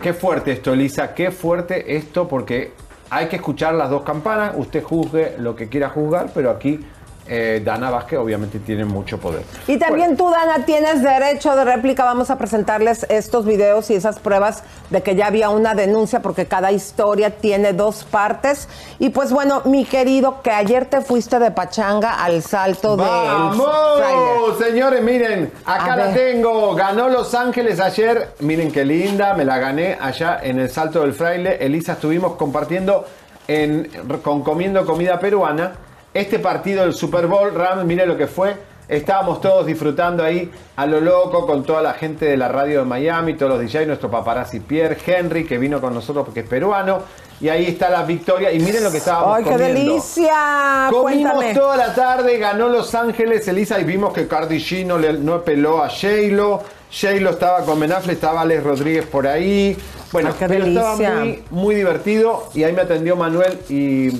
Qué fuerte esto, Elisa, qué fuerte esto, porque hay que escuchar las dos campanas, usted juzgue lo que quiera juzgar, pero aquí eh, Dana Vázquez obviamente tiene mucho poder. Y también tú, Dana, tienes derecho de réplica. Vamos a presentarles estos videos y esas pruebas de que ya había una denuncia, porque cada historia tiene dos partes. Y pues bueno, mi querido, que ayer te fuiste de pachanga al salto de. ¡Vamos! Señores, miren, acá A la ver. tengo. Ganó Los Ángeles ayer. Miren qué linda, me la gané allá en el Salto del Fraile. Elisa, estuvimos compartiendo en, con Comiendo Comida Peruana. Este partido del Super Bowl, Ram, miren lo que fue. Estábamos todos disfrutando ahí a lo loco con toda la gente de la radio de Miami, todos los DJs, nuestro paparazzi Pierre Henry, que vino con nosotros porque es peruano. Y ahí está la victoria. Y miren lo que estábamos ¡Ay, qué comiendo. delicia! Comimos Cuéntame. toda la tarde, ganó Los Ángeles, Elisa, y vimos que Cardi G no, le, no peló a J-Lo. J-Lo estaba con Ben Affleck, estaba Alex Rodríguez por ahí. Bueno, Ay, qué pero estaba muy, muy divertido y ahí me atendió Manuel y...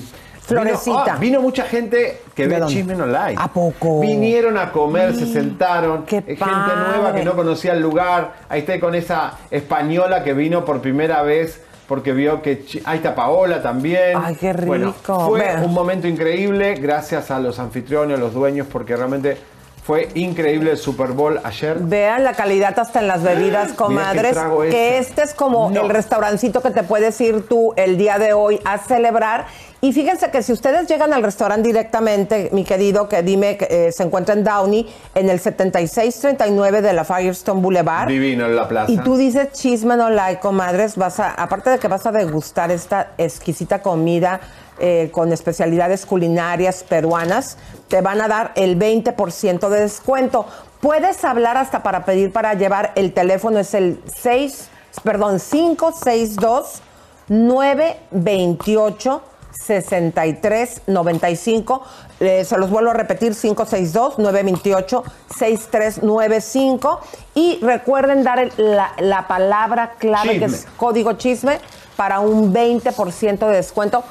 Florecita. Vino, ah, vino mucha gente que ¿De ve dónde? Chisme No Like. ¿A poco? Vinieron a comer, se sentaron. qué Eh, gente padre. nueva que no conocía el lugar. Ahí está con esa española que vino por primera vez porque vio que... Ahí está Paola también. Ay, qué Bueno, rico. fue Ve. un momento increíble, gracias a los anfitriones, a los dueños, porque realmente fue increíble el Super Bowl ayer. Vean la calidad hasta en las bebidas, comadres. Que este. este es como No. el restaurancito que te puedes ir tú el día de hoy a celebrar. Y fíjense que si ustedes llegan al restaurante directamente, mi querido, que dime, que eh, se encuentra en Downey, en el 7639 de la Firestone Boulevard. Divino en la plaza. Y tú dices chisme no like, comadres, vas a, aparte de que vas a degustar esta exquisita comida eh, con especialidades culinarias peruanas, te van a dar el 20% de descuento. Puedes hablar hasta para pedir para llevar, el teléfono es el 6, perdón, 562 928 6395. Eh, se los vuelvo a repetir, 562-928-6395. Y recuerden dar el- la, la palabra clave, que es código chisme, para un 20% de descuento.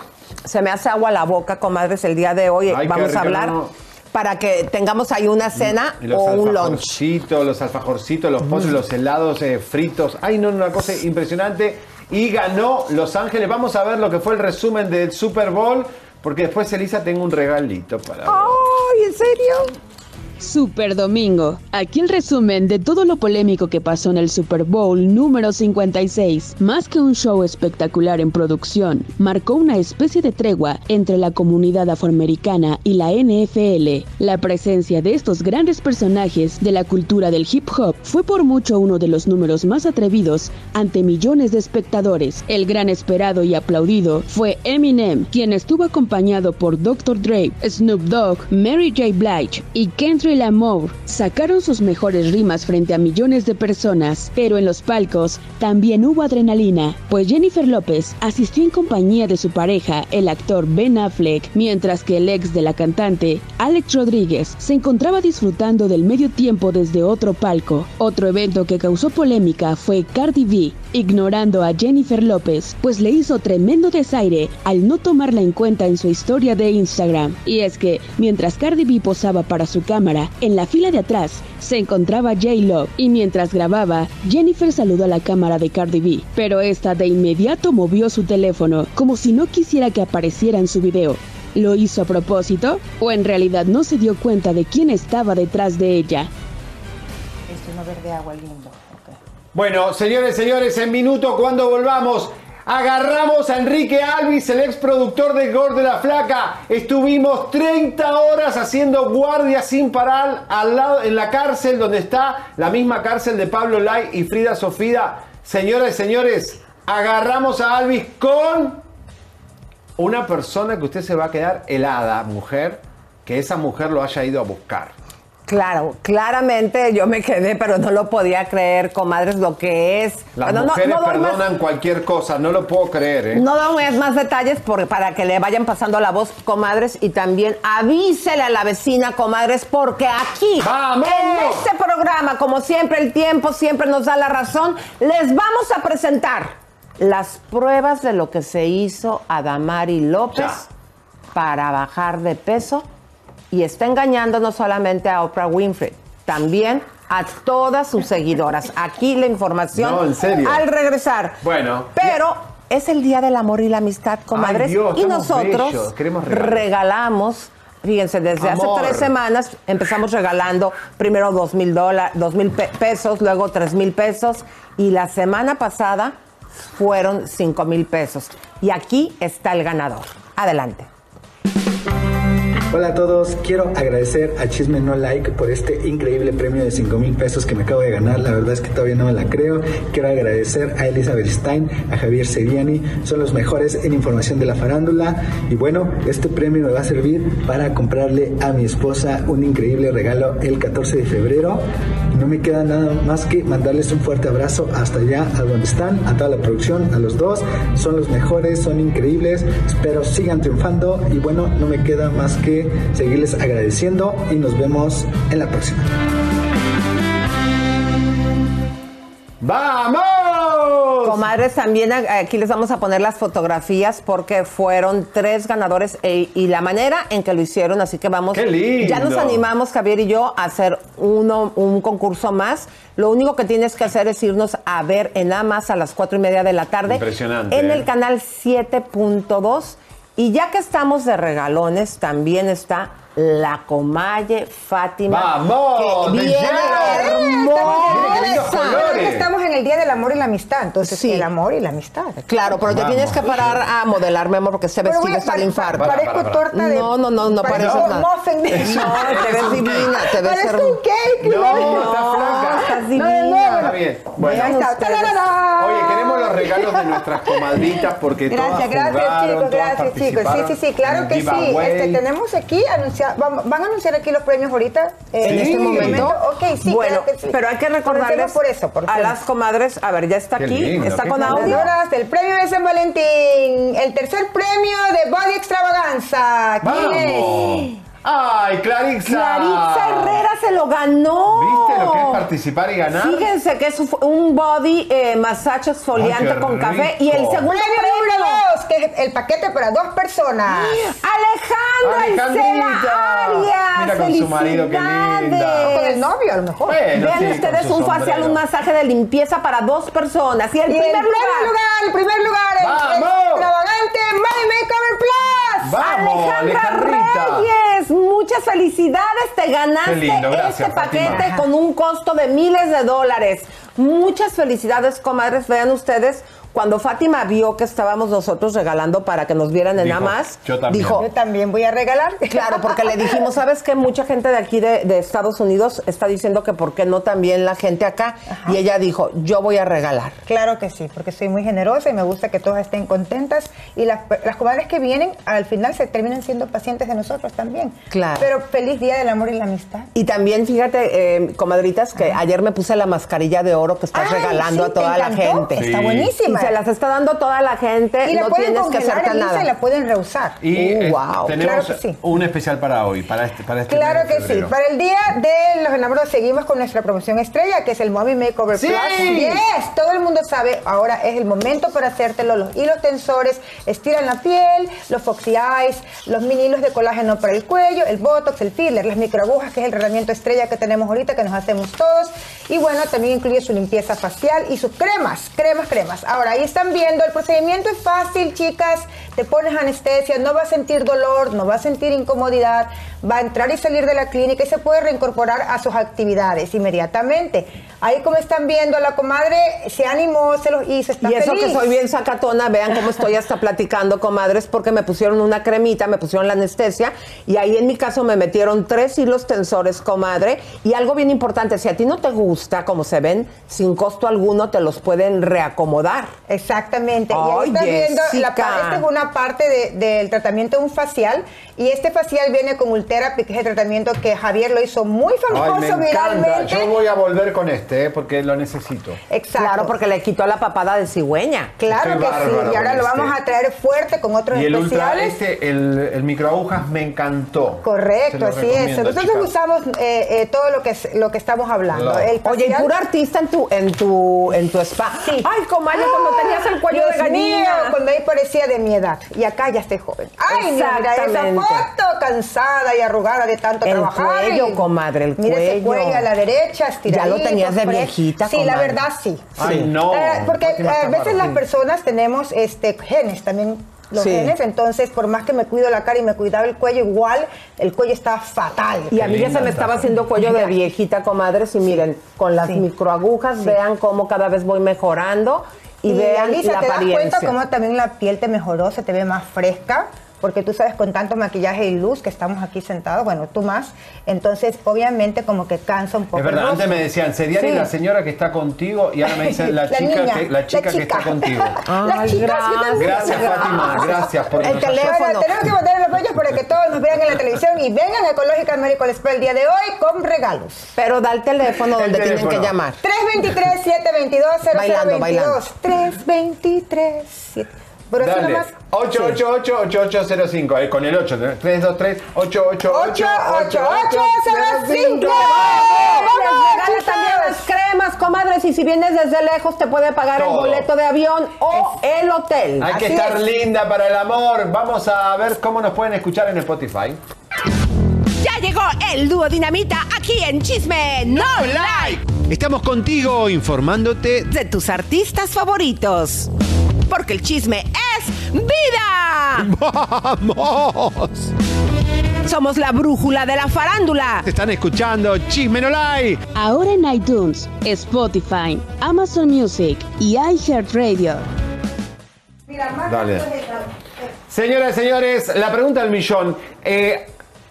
Se me hace agua la boca, comadres, el día de hoy. Ay, Vamos a hablar no. para que tengamos ahí una cena Y los o un lunch. los alfajorcitos, los postres, los helados eh, fritos. Ay, no, una cosa impresionante. y ganó Los Ángeles. Vamos a ver lo que fue el resumen del Super Bowl, porque después Elisa tengo un regalito para. ¡Ay, en serio! Super Domingo. Aquí el resumen de todo lo polémico que pasó en el Super Bowl número 56. Más que un show espectacular en producción, marcó una especie de tregua entre la comunidad afroamericana y la NFL. La presencia de estos grandes personajes de la cultura del hip hop fue por mucho uno de los números más atrevidos ante millones de espectadores. El gran esperado y aplaudido fue Eminem, quien estuvo acompañado por Dr. Dre, Snoop Dogg, Mary J. Blige y Kendrick Lamar. Sacaron sus mejores rimas frente a millones de personas, pero en los palcos también hubo adrenalina, pues Jennifer López asistió en compañía de su pareja, el actor Ben Affleck, mientras que el ex de la cantante, Alex Rodríguez, se encontraba disfrutando del medio tiempo desde otro palco. Otro evento que causó polémica fue Cardi B, ignorando a Jennifer López, pues le hizo tremendo desaire al no tomarla en cuenta en su historia de Instagram. Y es que, mientras Cardi B posaba para su cámara, en la fila de atrás se encontraba J-Lo, y mientras grababa, Jennifer saludó a la cámara de Cardi B, pero esta de inmediato movió su teléfono, como si no quisiera que apareciera en su video. ¿Lo hizo a propósito? ¿O en realidad no se dio cuenta de quién estaba detrás de ella? Este no verde agua lindo. Bueno, señores, señores, en minuto cuando volvamos, agarramos a Enrique Alvis, el ex productor de Gord de la Flaca. Estuvimos 30 horas haciendo guardia sin parar al lado, en la cárcel donde está la misma cárcel de Pablo Lai y Frida Sofía. Señores, señores, agarramos a Alvis con una persona que usted se va a quedar helada, mujer, que esa mujer lo haya ido a buscar. Claro, claramente yo me quedé, pero no lo podía creer, comadres, lo que es. Las Bueno, no- mujeres no más- perdonan cualquier cosa, no lo puedo creer, ¿eh? No doy más detalles por- para que le vayan pasando la voz, comadres, y también avísele a la vecina, comadres, porque aquí, en este programa, como siempre, el tiempo siempre nos da la razón, les vamos a presentar las pruebas de lo que se hizo a Damari López para bajar de peso y está engañando no solamente a Oprah Winfrey, también a todas sus seguidoras. Aquí la información No, en serio. al regresar. Bueno. Pero es el Día del Amor y la Amistad, comadres. Dios, y nosotros queremos regalamos, fíjense, desde Amor. hace tres semanas empezamos regalando primero dos mil dólares, dos mil pe- pesos, luego tres mil pesos. Y la semana pasada fueron cinco mil pesos. Y aquí está el ganador. Adelante. Hola a todos, quiero agradecer a Chisme No Like por este increíble premio de 5 mil pesos que me acabo de ganar. La verdad es que todavía no me la creo. Quiero agradecer a Elizabeth Stein, a Javier Seriani, son los mejores en información de la farándula. Y bueno, este premio me va a servir para comprarle a mi esposa un increíble regalo el 14 de febrero. No me queda nada más que mandarles un fuerte abrazo hasta allá, a donde están, a toda la producción, a los dos. Son los mejores, son increíbles. Espero sigan triunfando. Y bueno, no me queda más que seguirles agradeciendo y nos vemos en la próxima. ¡Vamos! Comadres, también aquí les vamos a poner las fotografías porque fueron tres ganadores e- y la manera en que lo hicieron, así que vamos. ¡Qué lindo! Ya nos animamos, Javier y yo, a hacer uno, un concurso más. Lo único que tienes que hacer es irnos a ver en más a las cuatro y media de la tarde. Impresionante, En ¿eh? el canal 7.2. Y ya que estamos de regalones, también está la Comalle Fátima. ¡Vamos! Que ¡De viene hermosa. Estamos en el Día del Amor y la Amistad, entonces el amor y la amistad. Claro, pero te Vamos. tienes que parar a modelar, mi amor, porque Pero vestido está de pare- infarto. pare- parezco Para, para, para. torta de- No, no, no, no parezco pareces nada. muffin de- No, te ves divina, te ves hermosa. un cake, No, ¿no? está flaca. estás No, divina. no, Está bien. Bueno. Oye, queremos los regalos de nuestras comadritas porque Gracias, todas gracias jugaron, chicos, gracias chicos. Sí, sí, sí, claro que sí. Este, tenemos aquí, anunciar, van, van a anunciar aquí los premios ahorita. eh, en este momento. Ok, sí, bueno, claro que sí. pero hay que recordarles por eso, por a las comadres, a ver, ya está Qué aquí, lindo, está con audio. Del premio de San Valentín, el tercer premio de Body Extravaganza. ¿Quién es? ¡Ay, Clarixa! Claritza Herrera se lo ganó. ¿Viste lo que es participar y ganar? Fíjense que es un body eh, masaje exfoliante Ay, con café. Y el segundo Premio dos, que el, el paquete para dos personas. Alejandra Isela. Arias. Mira con su marido, qué linda. felicidades. Con el novio, a lo mejor. Bueno, Vean sí, ustedes un facial, un masaje de limpieza para dos personas. Y el Y primer el lugar. primer lugar, el primer lugar, el ¡Vamos! extravagante Money Makeover Plus. Vamos, Alejandra. Reyes, muchas felicidades. Te ganaste Qué lindo, gracias, este paquete Fátima. con un costo de miles de dólares. Muchas felicidades, comadres. Vean ustedes, cuando Fátima vio que estábamos nosotros regalando para que nos vieran en Dijo, nada más, "Yo también". dijo, Yo también voy a regalar. <laughs> Claro, porque le dijimos, ¿sabes qué? Mucha gente de aquí de, de Estados Unidos está diciendo que por qué no también la gente acá. Y ella dijo, yo voy a regalar. Claro que sí, porque soy muy generosa y me gusta que todas estén contentas. Y las, las comadres que vienen, al final se terminan siendo pacientes de nosotros también. Claro. Pero feliz día del amor y la amistad. Y también, fíjate, eh, comadritas, que ayer me puse la mascarilla de oro que estás Ay, regalando sí, a toda ¿te la gente. Está Sí. buenísima. Se las está dando toda la gente, Y la no pueden tienes que congelar, hacerte nada. y la pueden reusar. Y Uh, eh, wow. tenemos Claro que sí. un especial para hoy, para este, para este Claro que sí. Para el día de los enamorados seguimos con nuestra promoción estrella, que es el Mommy Makeover ¡Sí! Plus. Yes, todo el mundo sabe, ahora es el momento para hacértelo. Los hilos tensores estiran la piel, los foxy eyes, los mini hilos de colágeno para el cuello, el botox, el filler, las microagujas, que es el tratamiento estrella que tenemos ahorita, que nos hacemos todos. Y bueno, también incluye su limpieza facial y sus cremas, cremas, cremas. Ahora, ahí están viendo, el procedimiento es fácil, chicas. Te pones anestesia, no va a sentir dolor, no va a sentir incomodidad, va a entrar y salir de la clínica y se puede reincorporar a sus actividades inmediatamente. Ahí como están viendo, la comadre se animó, se los hizo, está Y eso feliz. que soy bien sacatona, vean cómo estoy hasta platicando, comadres, porque me pusieron una cremita, me pusieron la anestesia, y ahí en mi caso me metieron tres hilos tensores, comadre, y algo bien importante, si a ti no te gusta como se ven, sin costo alguno te los pueden reacomodar. Exactamente. y ahí estás viendo, la esta es una parte de- del tratamiento de un facial. Y este facial viene con Ultherapy, que es el tratamiento que Javier lo hizo muy Ay, famoso me encanta. viralmente. Yo voy a volver con este, eh, porque lo necesito. Exacto. Claro, porque le quitó la papada de cigüeña. Claro Estoy que sí. Y ahora lo este. vamos a traer fuerte con otros Y el ultra, especiales. este, el, el microagujas me encantó. Correcto, así es. Nosotros chicas. usamos eh, eh, todo lo que es- lo que estamos hablando. El Oye, y pura artista en tu, en tu, en tu spa. Sí. Ay, comadre, cuando tenías el cuello Dios de gallina. mío, cuando ahí parecía de mi edad. Y acá ya estoy joven. Ay, mira, mira esa foto cansada y arrugada de tanto El trabajar. cuello, Y comadre, el mira ese cuello. cuello a la derecha, estiradito. Ya lo tenías de viejita, Sí, la comadre. verdad sí. Ay, Sí. no. Eh, porque eh, a veces las personas tenemos este genes también. Los Sí. genes, entonces por más que me cuido la cara y me cuidaba el cuello, igual el cuello está fatal. Y a mí ya se me estaba haciendo cuello de viejita, comadres, y miren, con las Sí. microagujas, vean cómo cada vez voy mejorando y, Y, vean Elisa, la ¿te das apariencia. cuenta cómo también la piel te mejoró, se te ve más fresca? Porque tú sabes, con tanto maquillaje y luz que estamos aquí sentados, bueno, tú más, entonces obviamente como que cansa un poco. Es verdad, antes me decían, Seriani, Sí. la señora que está contigo, y ahora me dicen <laughs> la, La chica, niña, que, la chica la que está contigo. <laughs> Ay, chicas. Gracias, Fátima, gracias por El teléfono. Tenemos que mandar los bellos para que todos nos vean en la televisión y vengan a Ecológica Medical Spa el día de hoy con regalos. Pero da el teléfono El donde tienen teléfono. que llamar. 323-722-0022. Bailando, bailando. 323 7 Pero Dale, nomás. 888-8805, eh, con el 8, 323 888 88805 Les regala también las cremas, comadres, y si vienes desde lejos te puede pagar el boleto de avión o el hotel. Hay que estar es. linda para el amor. Vamos a ver cómo nos pueden escuchar en Spotify. Ya llegó el dúo Dinamita aquí en Chisme No Like Estamos contigo informándote de tus artistas favoritos. Porque el chisme es vida. ¡Vamos! Somos la brújula de la farándula. Te están escuchando Chisme No Like. Ahora en iTunes, Spotify, Amazon Music y iHeartRadio. Dale. Señoras y señores, la pregunta del millón. Eh,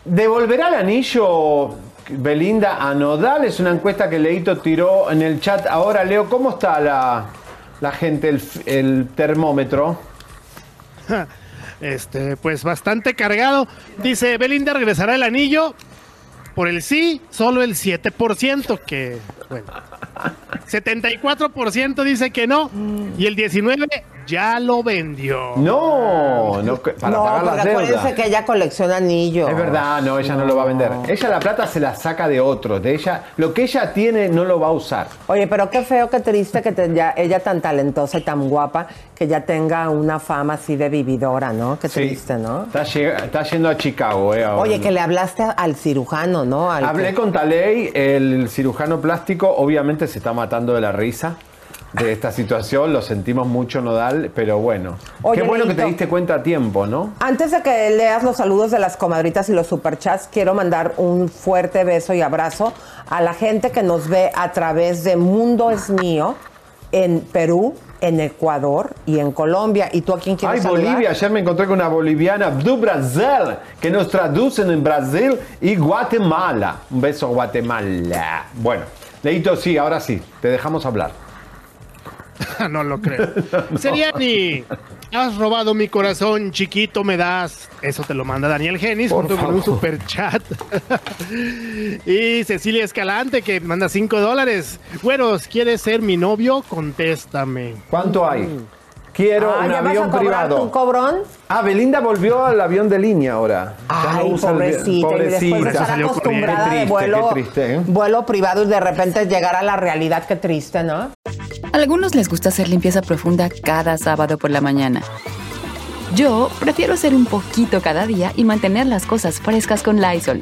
¿Devolverá el anillo Belinda a Nodal? Es una encuesta que Leito tiró en el chat. Ahora, Leo, ¿cómo está la, la gente, el, termómetro? <laughs> Este, pues bastante cargado. Dice, Belinda regresará el anillo. Por el sí, solo el 7%, que, bueno. 74% dice que no. Y el 19% ya lo vendió. No, no para no, pagar porque las deudas. acuérdense que ella colecciona anillos. Es verdad, no, ella no lo va a vender. Ella la plata se la saca de otros, de ella. Lo que ella tiene no lo va a usar. Oye, pero qué feo, qué triste que te- ya- ella tan talentosa y tan guapa, que ya tenga una fama así de vividora, ¿no? Qué triste, ¿no? Está, está yendo a Chicago, eh. ahora. Oye, que le hablaste al cirujano, ¿no? Al Hablé que- con Taley, el cirujano plástico, obviamente se está matando de la risa de esta situación, lo sentimos mucho, Nodal, pero bueno. Oye, Qué bueno que te diste cuenta a tiempo, ¿no? Antes de que leas los saludos de las comadritas y los superchats, quiero mandar un fuerte beso y abrazo a la gente que nos ve a través de Mundo es Mío en Perú, en Ecuador y en Colombia. ¿Y tú a quién Ay, quieres saludar? Bolivia, ayer me encontré con una boliviana do Brasil, que nos traducen en Brasil y Guatemala. Un beso, Guatemala. Bueno, Leito, sí, ahora sí, te dejamos hablar. <laughs> no lo creo. Seriani, has robado mi corazón, chiquito, me das. Eso te lo manda Daniel Genis Por junto con un super chat. <laughs> y Cecilia Escalante que manda 5 dólares. Güeros, ¿quieres ser mi novio? Contéstame. ¿Cuánto hay? Quiero Ah, un ¿ya vas avión a privado. tu cobrón? Ah, Belinda volvió al avión de línea ahora. Ya Ay, no usa el- pobrecita, y después de estar Qué acostumbrada de triste, vuelo, qué triste, ¿eh? vuelo privado y de repente llegar a la realidad, qué triste, ¿no? A algunos les gusta hacer limpieza profunda cada sábado por la mañana. Yo prefiero hacer un poquito cada día y mantener las cosas frescas con Lysol.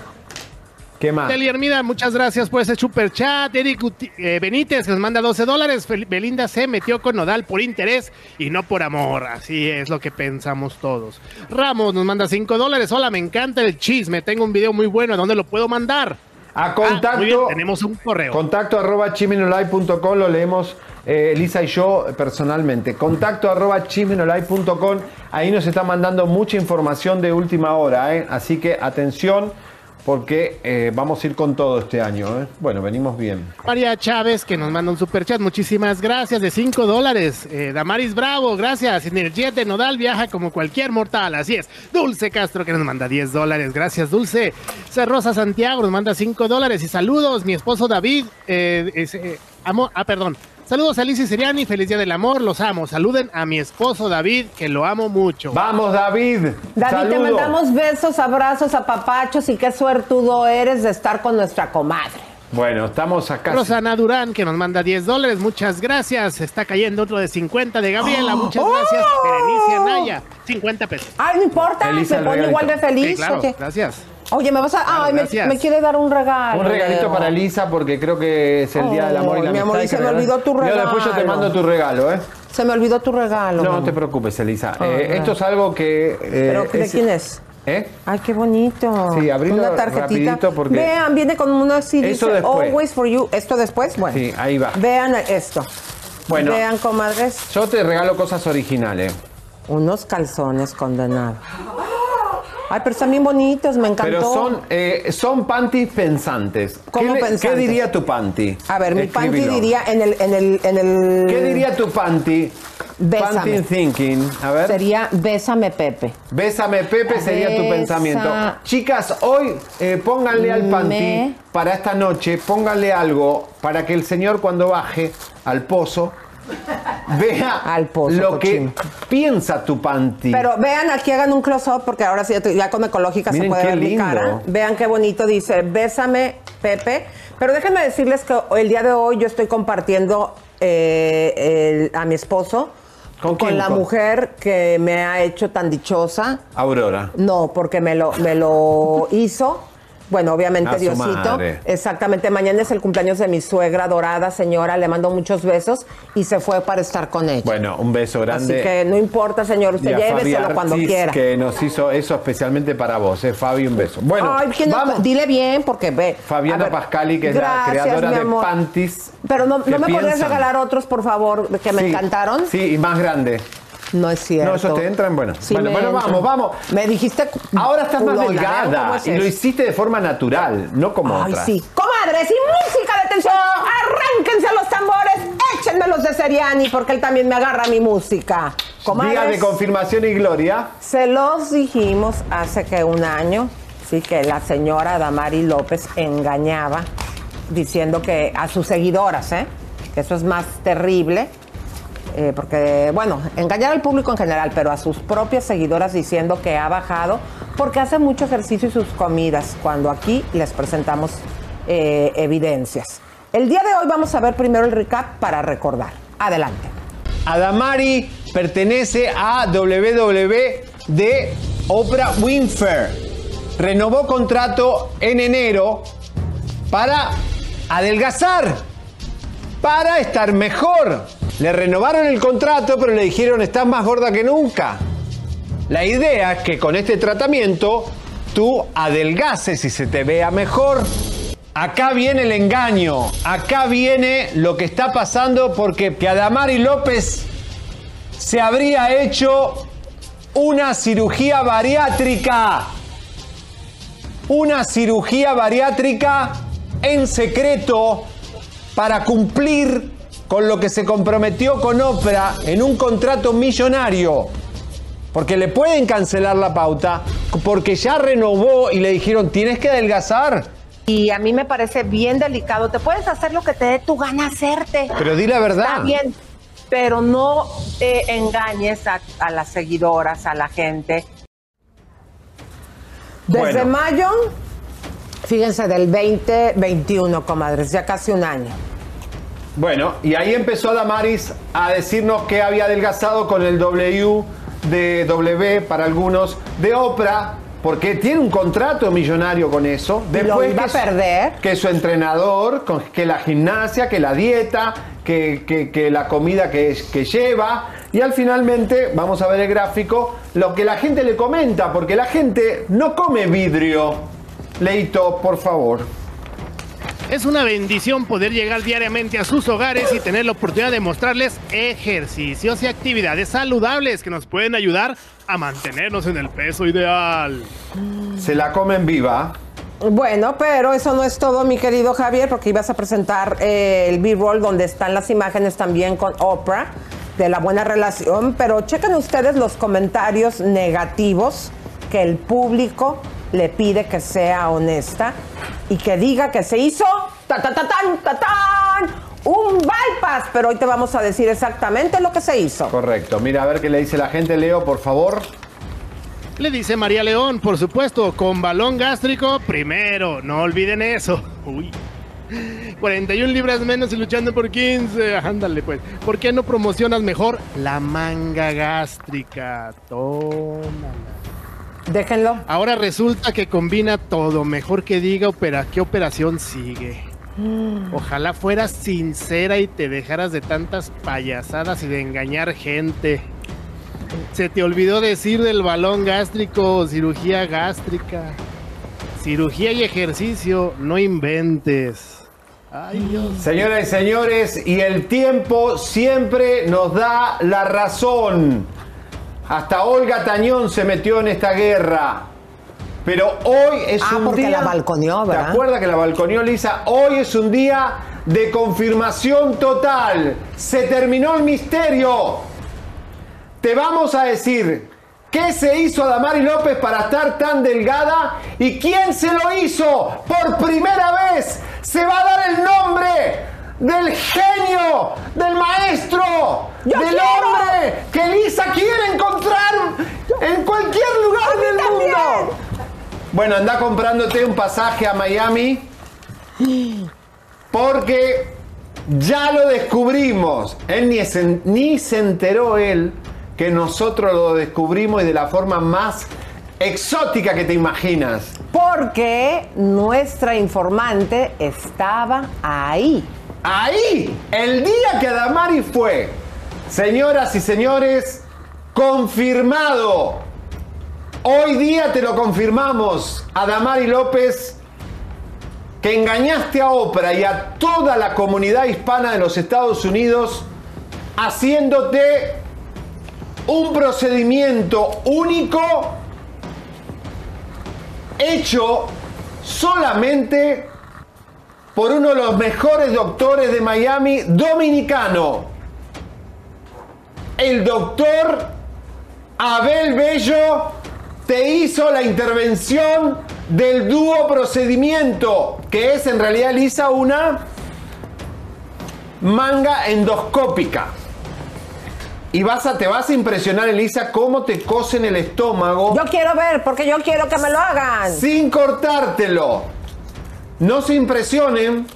¿qué más? Deli Hermida, muchas gracias por ese super chat. Eric eh, Benítez que nos manda 12 dólares. Belinda se metió con Nodal por interés y no por amor. Así es lo que pensamos todos. Ramos nos manda 5 dólares. Hola, me encanta el chisme. Tengo un video muy bueno. ¿A dónde lo puedo mandar? A contacto. Ah, muy bien, tenemos un correo. Contacto arroba chimenolai.com, lo leemos eh, Elisa y yo personalmente. Contacto arroba chimenolai.com, ahí nos está mandando mucha información de última hora, ¿eh? así que atención porque eh, vamos a ir con todo este año. ¿eh? Bueno, venimos bien. María Chávez que nos manda un super chat. Muchísimas gracias de 5 dólares. Eh, Damaris Bravo, gracias. En el jet de Nodal viaja como cualquier mortal. Así es. Dulce Castro que nos manda 10 dólares. Gracias, Dulce. Rosa Santiago nos manda 5 dólares. Y saludos, mi esposo David. eh, es, amo- ah, perdón. Saludos a Alicia Seriani, feliz día del amor, los amo. Saluden a mi esposo David, que lo amo mucho. Vamos, David. David, te mandamos besos, abrazos, apapachos y qué suertudo eres de estar con nuestra comadre. Bueno, estamos acá. Rosana Durán, que nos manda 10 dólares, muchas gracias. Está cayendo otro de 50 de Gabriela, muchas gracias. Berenice Anaya, 50 pesos. Ay, no importa, el pone regalito. igual de feliz. Sí, claro, Oye, gracias. Oye, me vas a. Claro, ay, me, me quiere dar un regalo. Un regalito Leo. para Elisa porque creo que es el día del amor y la Ay, mi amor, amistad. y se me olvidó tu Yo después yo te regalo. mando tu regalo, ¿eh? Se me olvidó tu regalo. mi No, no te preocupes, Elisa. Eh, esto es algo que... eh, ¿Pero de quién es? ¿Eh? Ay, qué bonito. Sí, abrilo Una tarjetita. porque- Vean, viene con uno así, Eso dice después. Always for you. ¿Esto después? Bueno. Sí, ahí va. Vean esto. Bueno. Vean, comadres. Yo te regalo cosas originales. Unos calzones condenados. Ay, pero están bien bonitos, me encantó. Pero son, eh, son panties pensantes. ¿Cómo ¿Qué, pensantes? ¿Qué diría tu panty? A ver, mi panty diría en el, en el, en el. ¿Qué diría tu panty? Bésame. Panty thinking. A ver. Sería Bésame Pepe. Bésame Pepe sería tu pensamiento. Chicas, hoy eh, pónganle al panty Me- para esta noche, pónganle algo para que el señor cuando baje al pozo <laughs> vea lo que piensa tu panty. Pero vean, aquí hagan un close-up porque ahora sí, ya con ecológica Miren se puede ver mi cara. Vean qué bonito dice, bésame, Pepe. Pero déjenme decirles que el día de hoy yo estoy compartiendo eh, el- a mi esposo ¿Con quién? la Con- mujer que me ha hecho tan dichosa. Aurora. No, porque me lo, me lo hizo. Bueno, obviamente Diosito. madre. Exactamente. Mañana es el cumpleaños de mi suegra dorada, señora. Le mando muchos besos y se fue para estar con ella. Bueno, un beso grande. Así que no importa, señor. Usted lléveselo cuando quiera. que nos hizo eso especialmente para vos, eh, Fabi, un beso. Bueno, Ay, ¿quién- vamos. dile bien porque ve. Fabiana ver, Pascali, que es la gracias, creadora de. Panties. Pero no, no me podrías regalar otros, por favor, que me Sí, encantaron. Sí, y más grande. No es cierto. No, esos te entran, bueno. Sí bueno, bueno, entran. vamos, vamos. Me dijiste. Ahora estás más culona, ¿eh? ¿Cómo delgada es y lo eso? hiciste de forma natural, no como Ay, otras. sí. Comadres, y música de tensión. Arránquense los tambores. Échenmelos de Seriani, porque él también me agarra mi música. Comadres, Día de confirmación y gloria. se los dijimos hace que un año, sí, que la señora Damari López engañaba diciendo que a sus seguidoras, ¿eh? Que eso es más terrible. Eh, porque, bueno, engañar al público en general, pero a sus propias seguidoras diciendo que ha bajado porque hace mucho ejercicio y sus comidas, cuando aquí les presentamos eh, evidencias. El día de hoy vamos a ver primero el recap para recordar. Adelante. Adamari pertenece a WWE de Oprah Winfrey. Renovó contrato en enero para adelgazar, para estar mejor. Le renovaron el contrato, pero le dijeron estás más gorda que nunca. La idea es que con este tratamiento tú adelgaces y se te vea mejor. Acá viene el engaño, acá viene lo que está pasando porque que Adamari López se habría hecho una cirugía bariátrica. Una cirugía bariátrica en secreto para cumplir con lo que se comprometió con Oprah en un contrato millonario. Porque le pueden cancelar la pauta, porque ya renovó y le dijeron, tienes que adelgazar. Y a mí me parece bien delicado. Te puedes hacer lo que te dé tu gana hacerte. Pero di la verdad. Está bien, pero no eh, engañes a, a las seguidoras, a la gente. Desde Bueno. mayo, fíjense, del 2021, comadres, ya casi un año. Bueno, y ahí empezó Damaris a decirnos que había adelgazado con el W de W para algunos de Oprah, porque tiene un contrato millonario con eso. ¿Y lo iba que a su- perder? Que su entrenador, que la gimnasia, que la dieta, que, que- que la comida que, que lleva. Y al finalmente, vamos a ver el gráfico, lo que la gente le comenta, porque la gente no come vidrio. Leito, por favor. Es una bendición poder llegar diariamente a sus hogares y tener la oportunidad de mostrarles ejercicios y actividades saludables que nos pueden ayudar a mantenernos en el peso ideal. Se la comen viva. Bueno, pero eso no es todo, mi querido Javier, porque ibas a presentar eh, el B-roll donde están las imágenes también con Oprah de la buena relación, pero chequen ustedes los comentarios negativos que el público le pide que sea honesta y que diga que se hizo ta ta ta tan ta tan un bypass, pero hoy te vamos a decir exactamente lo que se hizo. Correcto. Mira, a ver qué le dice la gente, Leo, por favor. Le dice María León, por supuesto, con balón gástrico primero, no olviden eso. Uy. 41 libras menos y luchando por 15. Ándale pues. ¿Por qué no promocionas mejor la manga gástrica? Tómala. Déjenlo. Ahora resulta que combina todo. Mejor que diga opera, qué operación sigue. Ojalá fueras sincera y te dejaras de tantas payasadas y de engañar gente. Se te olvidó decir del balón gástrico, cirugía gástrica. Cirugía y ejercicio, no inventes. Ay, Dios. Señoras y señores, y el tiempo siempre nos da la razón. Hasta Olga Tañón se metió en esta guerra. Pero hoy es Ah, un porque día. la balconeó, ¿verdad? ¿Te acuerdas que la balconeó Lisa? Hoy es un día de confirmación total. Se terminó el misterio. Te vamos a decir qué se hizo a Damari López para estar tan delgada y quién se lo hizo por primera vez. Se va a dar el nombre del genio, del maestro, ¡Yo del quiero! hombre que Lisa quiere encontrar en cualquier lugar del mundo. Bueno, anda comprándote un pasaje a Miami porque ya lo descubrimos. Él ni se, ni se enteró él que nosotros lo descubrimos y de la forma más exótica que te imaginas. Porque nuestra informante estaba ahí. Ahí, el día que Adamari fue, señoras y señores, confirmado. Hoy día te lo confirmamos, Adamari López, que engañaste a Oprah y a toda la comunidad hispana de los Estados Unidos haciéndote un procedimiento único hecho solamente por uno de los mejores doctores de Miami, dominicano, el doctor Abel Bello te hizo la intervención del dúo procedimiento, que es en realidad, Lisa, una manga endoscópica. Y vas a, te vas a impresionar, Elisa, cómo te cosen el estómago. Yo quiero ver, porque yo quiero que me lo hagan. Sin cortártelo. No se impresionen.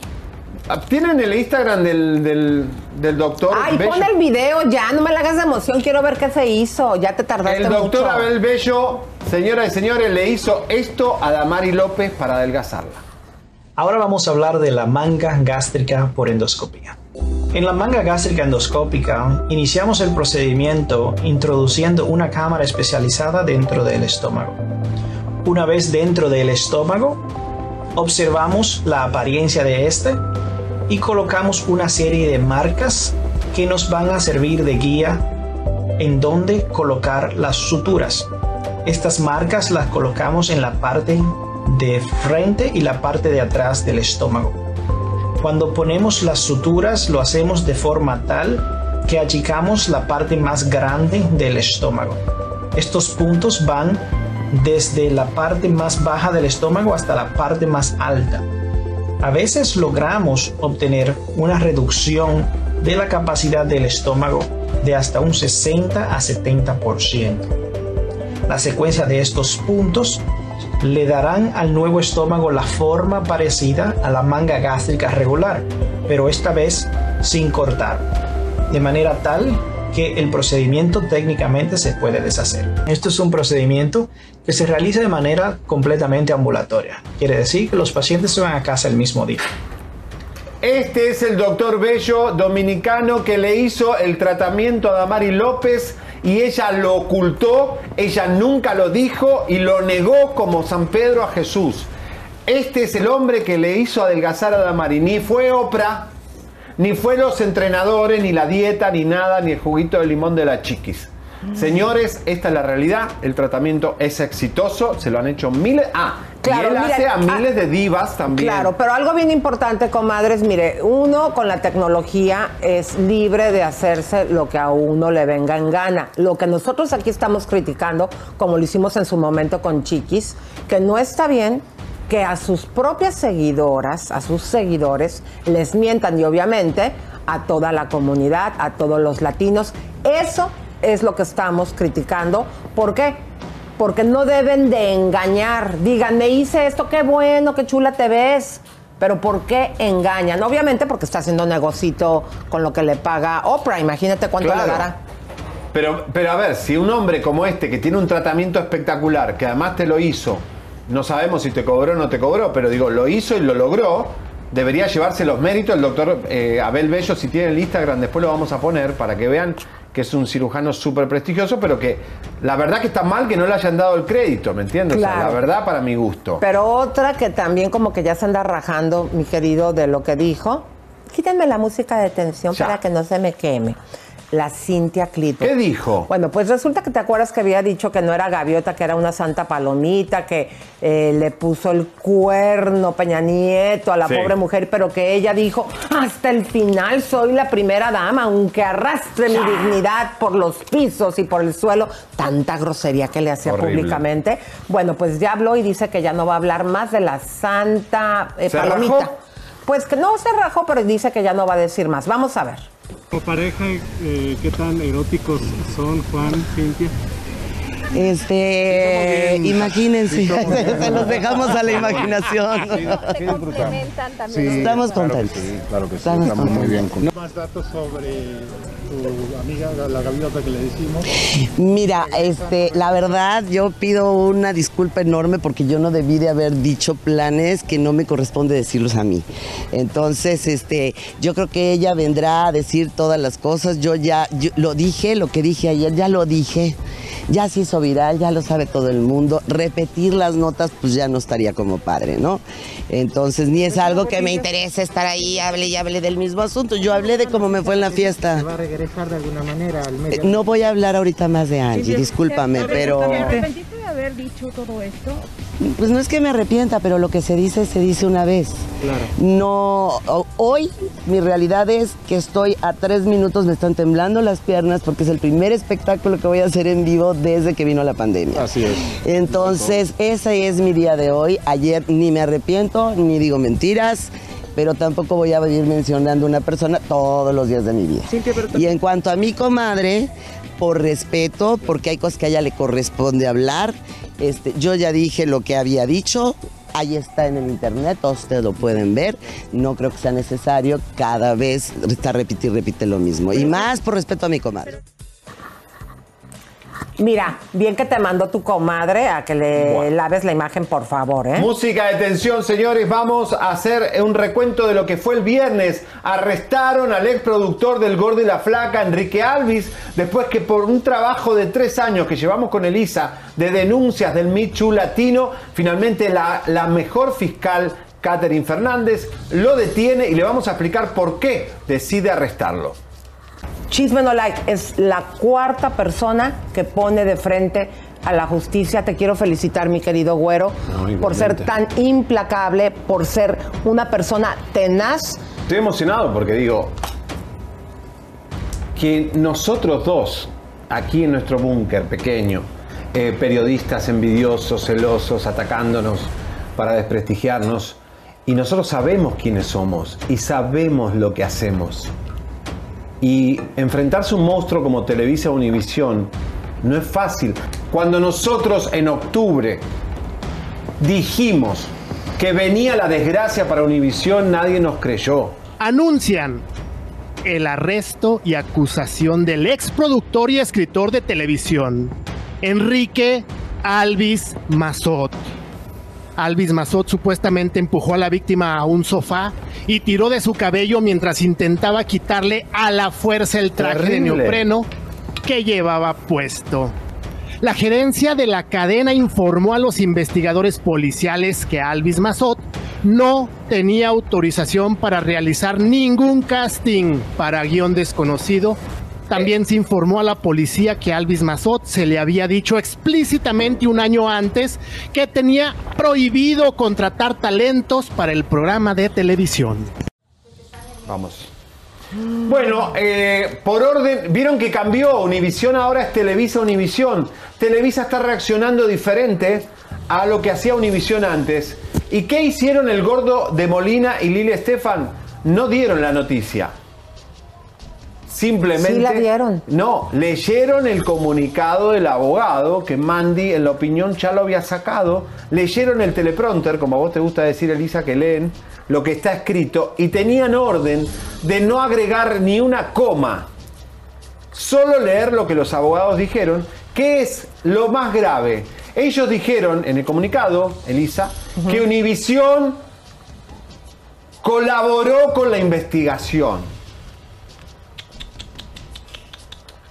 ¿Tienen el Instagram del, del, del doctor Ay, Bello? pon el video ya, no me la hagas de emoción, quiero ver qué se hizo. Ya te tardaste El doctor mucho. Abel Bello, señoras y señores, le hizo esto a Damari López para adelgazarla. Ahora vamos a hablar de la manga gástrica por endoscopía. En la manga gástrica endoscópica iniciamos el procedimiento introduciendo una cámara especializada dentro del estómago. Una vez dentro del estómago, observamos la apariencia de este y colocamos una serie de marcas que nos van a servir de guía en dónde colocar las suturas. Estas marcas las colocamos en la parte de frente y la parte de atrás del estómago. Cuando ponemos las suturas lo hacemos de forma tal que achicamos la parte más grande del estómago. Estos puntos van desde la parte más baja del estómago hasta la parte más alta. A veces logramos obtener una reducción de la capacidad del estómago de hasta un 60 a 70%. La secuencia de estos puntos le darán al nuevo estómago la forma parecida a la manga gástrica regular, pero esta vez sin cortar, de manera tal que el procedimiento técnicamente se puede deshacer. Esto es un procedimiento que se realiza de manera completamente ambulatoria. Quiere decir que los pacientes se van a casa el mismo día. Este es el doctor Bello dominicano que le hizo el tratamiento a Damari López y ella lo ocultó, ella nunca lo dijo y lo negó como San Pedro a Jesús. Este es el hombre que le hizo adelgazar a Damari. Ni fue Oprah, ni fue los entrenadores, ni la dieta, ni nada, ni el juguito de limón de la chiquis. Señores, esta es la realidad. El tratamiento es exitoso. Se lo han hecho miles. Ah, Claro, y él mira, hace a ah, miles de divas también. Claro, pero algo bien importante, comadres, mire, uno con la tecnología es libre de hacerse lo que a uno le venga en gana. Lo que nosotros aquí estamos criticando, como lo hicimos en su momento con Chiquis, que no está bien que a sus propias seguidoras, a sus seguidores, les mientan y obviamente a toda la comunidad, a todos los latinos. Eso es lo que estamos criticando. ¿Por qué? Porque no deben de engañar. Digan, me hice esto, qué bueno, qué chula te ves. Pero ¿por qué engañan? Obviamente porque está haciendo negocito con lo que le paga Oprah. Imagínate cuánto Claro. le dará. Pero, pero a ver, si un hombre como este que tiene un tratamiento espectacular, que además te lo hizo, no sabemos si te cobró o no te cobró, pero digo, lo hizo y lo logró, debería llevarse los méritos el doctor eh, Abel Bello, si tiene el Instagram, después lo vamos a poner para que vean que es un cirujano súper prestigioso, pero que la verdad que está mal que no le hayan dado el crédito, ¿me entiendes? O sea, Claro. la verdad para mi gusto. Pero otra que también como que ya se anda rajando, mi querido, de lo que dijo. Quítenme la música de tensión Ya. para que no se me queme. La Cintia Clito. ¿Qué dijo? Bueno, pues resulta que te acuerdas que había dicho que no era gaviota, que era una santa palomita, que eh, le puso el cuerno Peña Nieto a la Sí. pobre mujer, pero que ella dijo, hasta el final soy la primera dama, aunque arrastre mi dignidad por los pisos y por el suelo. Tanta grosería que le hacía Horrible. públicamente. Bueno, pues ya habló y dice que ya no va a hablar más de la santa eh, ¿Se palomita. rajó? Pues que no se rajó, pero dice que ya no va a decir más. Vamos a ver. Como pareja, eh, ¿qué tan eróticos son Juan, Cintia? Este, imagínense, <laughs> se los dejamos a la imaginación. Se complementan también. Sí, estamos contentos. claro que Estamos contentos. Más datos sobre tu amiga, la, la gaviota que le decimos. Mira, este, la verdad, yo pido una disculpa enorme porque yo no debí de haber dicho planes que no me corresponde decirlos a mí. Entonces, este, yo creo que ella vendrá a decir todas las cosas. Yo ya yo lo dije, lo que dije ayer, ya lo dije. ya se hizo viral, ya lo sabe todo el mundo. Repetir las notas, pues ya no estaría como padre, ¿no? Entonces, ni es algo que me interese estar ahí, hable y hable del mismo asunto. Yo hablé de cómo me fue en la fiesta. ¿Va a regresar de alguna manera al Eh, medio? No voy a hablar ahorita más de Angie, discúlpame, pero... ¿Te arrepentiste de haber dicho todo esto? Pues no es que me arrepienta, pero lo que se dice, se dice una vez. Claro. No, hoy mi realidad es que estoy a tres minutos, me están temblando las piernas porque es el primer espectáculo que voy a hacer en vivo desde que vino la pandemia. Así es. Entonces, ese es mi día de hoy. Ayer ni me arrepiento, ni digo mentiras, pero tampoco voy a vivir mencionando a una persona todos los días de mi vida. Y en cuanto a mi comadre, por respeto, porque hay cosas que a ella le corresponde hablar, este, yo ya dije lo que había dicho. Ahí está en el internet, todos ustedes lo pueden ver. No creo que sea necesario cada vez estar repite y repite lo mismo. Y más por respeto a mi comadre. Mira, bien que te mandó tu comadre a que le laves la imagen, por favor, ¿eh? Música de tensión, señores. Vamos a hacer un recuento de lo que fue el viernes. Arrestaron al ex productor del Gordo y la Flaca, Enrique Alvis, después que por un trabajo de tres años que llevamos con Elisa de denuncias del Michu Latino, finalmente la, la mejor fiscal, Catherine Fernández, lo detiene y le vamos a explicar por qué decide arrestarlo. Chisme no like es la cuarta persona que pone de frente a la justicia. Te quiero felicitar, mi querido güero, No, por ser tan implacable, por ser una persona tenaz. Estoy emocionado porque digo que nosotros dos, aquí en nuestro búnker pequeño, eh, periodistas envidiosos, celosos, atacándonos para desprestigiarnos, y nosotros sabemos quiénes somos y sabemos lo que hacemos. Y enfrentarse a un monstruo como Televisa Univisión no es fácil. Cuando nosotros en octubre dijimos que venía la desgracia para Univisión, nadie nos creyó. anuncian el arresto y acusación del ex productor y escritor de televisión, Enrique Alvis Mazot. Alvis Mazot supuestamente empujó a la víctima a un sofá y tiró de su cabello mientras intentaba quitarle a la fuerza el traje de neopreno que llevaba puesto. La gerencia de la cadena informó a los investigadores policiales que Alvis Mazot no tenía autorización para realizar ningún casting para guion desconocido. También se informó a la policía que Alvis Mazot se le había dicho explícitamente un año antes que tenía prohibido contratar talentos para el programa de televisión. Vamos. Bueno, eh, por orden, vieron que cambió, Univisión ahora es Televisa Univisión. Televisa está reaccionando diferente a lo que hacía Univisión antes. ¿Y qué hicieron el gordo de Molina y Lili Estefan? No dieron la noticia. Simplemente. Sí la dieron. No, leyeron el comunicado del abogado que Mandy, en la opinión, ya lo había sacado. Leyeron el teleprompter, como a vos te gusta decir, Elisa, que leen lo que está escrito y tenían orden de no agregar ni una coma. Solo leer lo que los abogados dijeron, que es lo más grave. Ellos dijeron en el comunicado, Elisa, que Univisión colaboró con la investigación.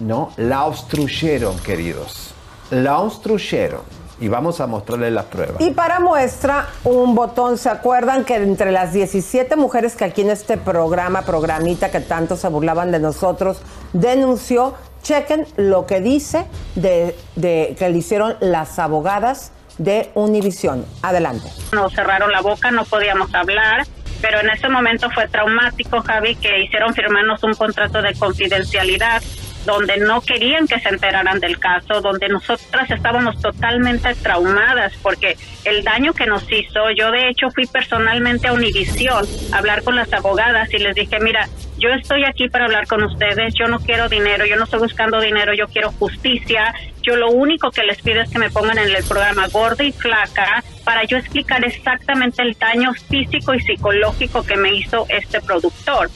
No, la obstruyeron, queridos. La obstruyeron. Y vamos a mostrarles las pruebas. Y para muestra, un botón. ¿Se acuerdan que entre las 17 mujeres que aquí en este programa, programita que tanto se burlaban de nosotros, denunció? Chequen lo que dice de, de que le hicieron las abogadas de Univisión. Adelante. Nos cerraron la boca, no podíamos hablar, pero en ese momento fue traumático, Javi, que hicieron firmarnos un contrato de confidencialidad donde no querían que se enteraran del caso, donde nosotras estábamos totalmente traumadas porque el daño que nos hizo, yo de hecho fui personalmente a Univisión a hablar con las abogadas y les dije, mira, yo estoy aquí para hablar con ustedes, yo no quiero dinero, yo no estoy buscando dinero, yo quiero justicia, yo lo único que les pido es que me pongan en el programa Gorda y Flaca para yo explicar exactamente el daño físico y psicológico que me hizo este productor.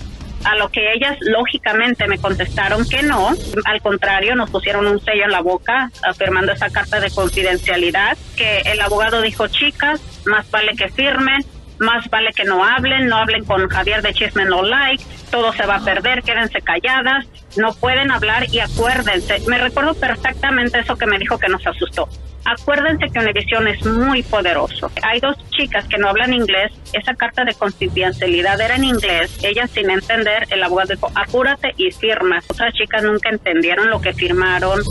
A lo que ellas lógicamente me contestaron que no, al contrario, nos pusieron un sello en la boca afirmando esa carta de confidencialidad, que el abogado dijo, chicas, más vale que firmen, más vale que no hablen, no hablen con Javier de Chisme No Like, todo se va a perder, quédense calladas, no pueden hablar y acuérdense, me recuerdo perfectamente eso que me dijo que nos asustó. Acuérdense que Univision es muy poderoso. Hay dos chicas que no hablan inglés. Esa carta de confidencialidad era en inglés. Ellas sin entender, el abogado dijo, apúrate y firma. Otras chicas nunca entendieron lo que firmaron.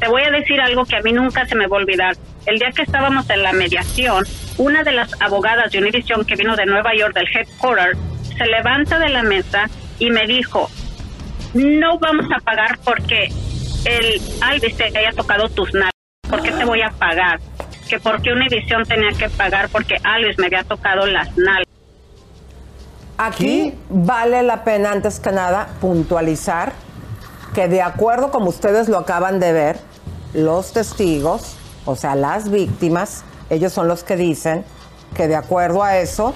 Te voy a decir algo que a mí nunca se me va a olvidar. El día que estábamos en la mediación, una de las abogadas de Univision que vino de Nueva York, del headquarter, se levanta de la mesa y me dijo, no vamos a pagar porque el Alvis te haya tocado tus nalgas. ¿Por qué te voy a pagar? Que porque Univision tenía que pagar porque Alvis me había tocado las nalgas. Aquí vale la pena, antes que nada, puntualizar que de acuerdo como ustedes lo acaban de ver, los testigos, o sea, las víctimas, ellos son los que dicen que de acuerdo a eso,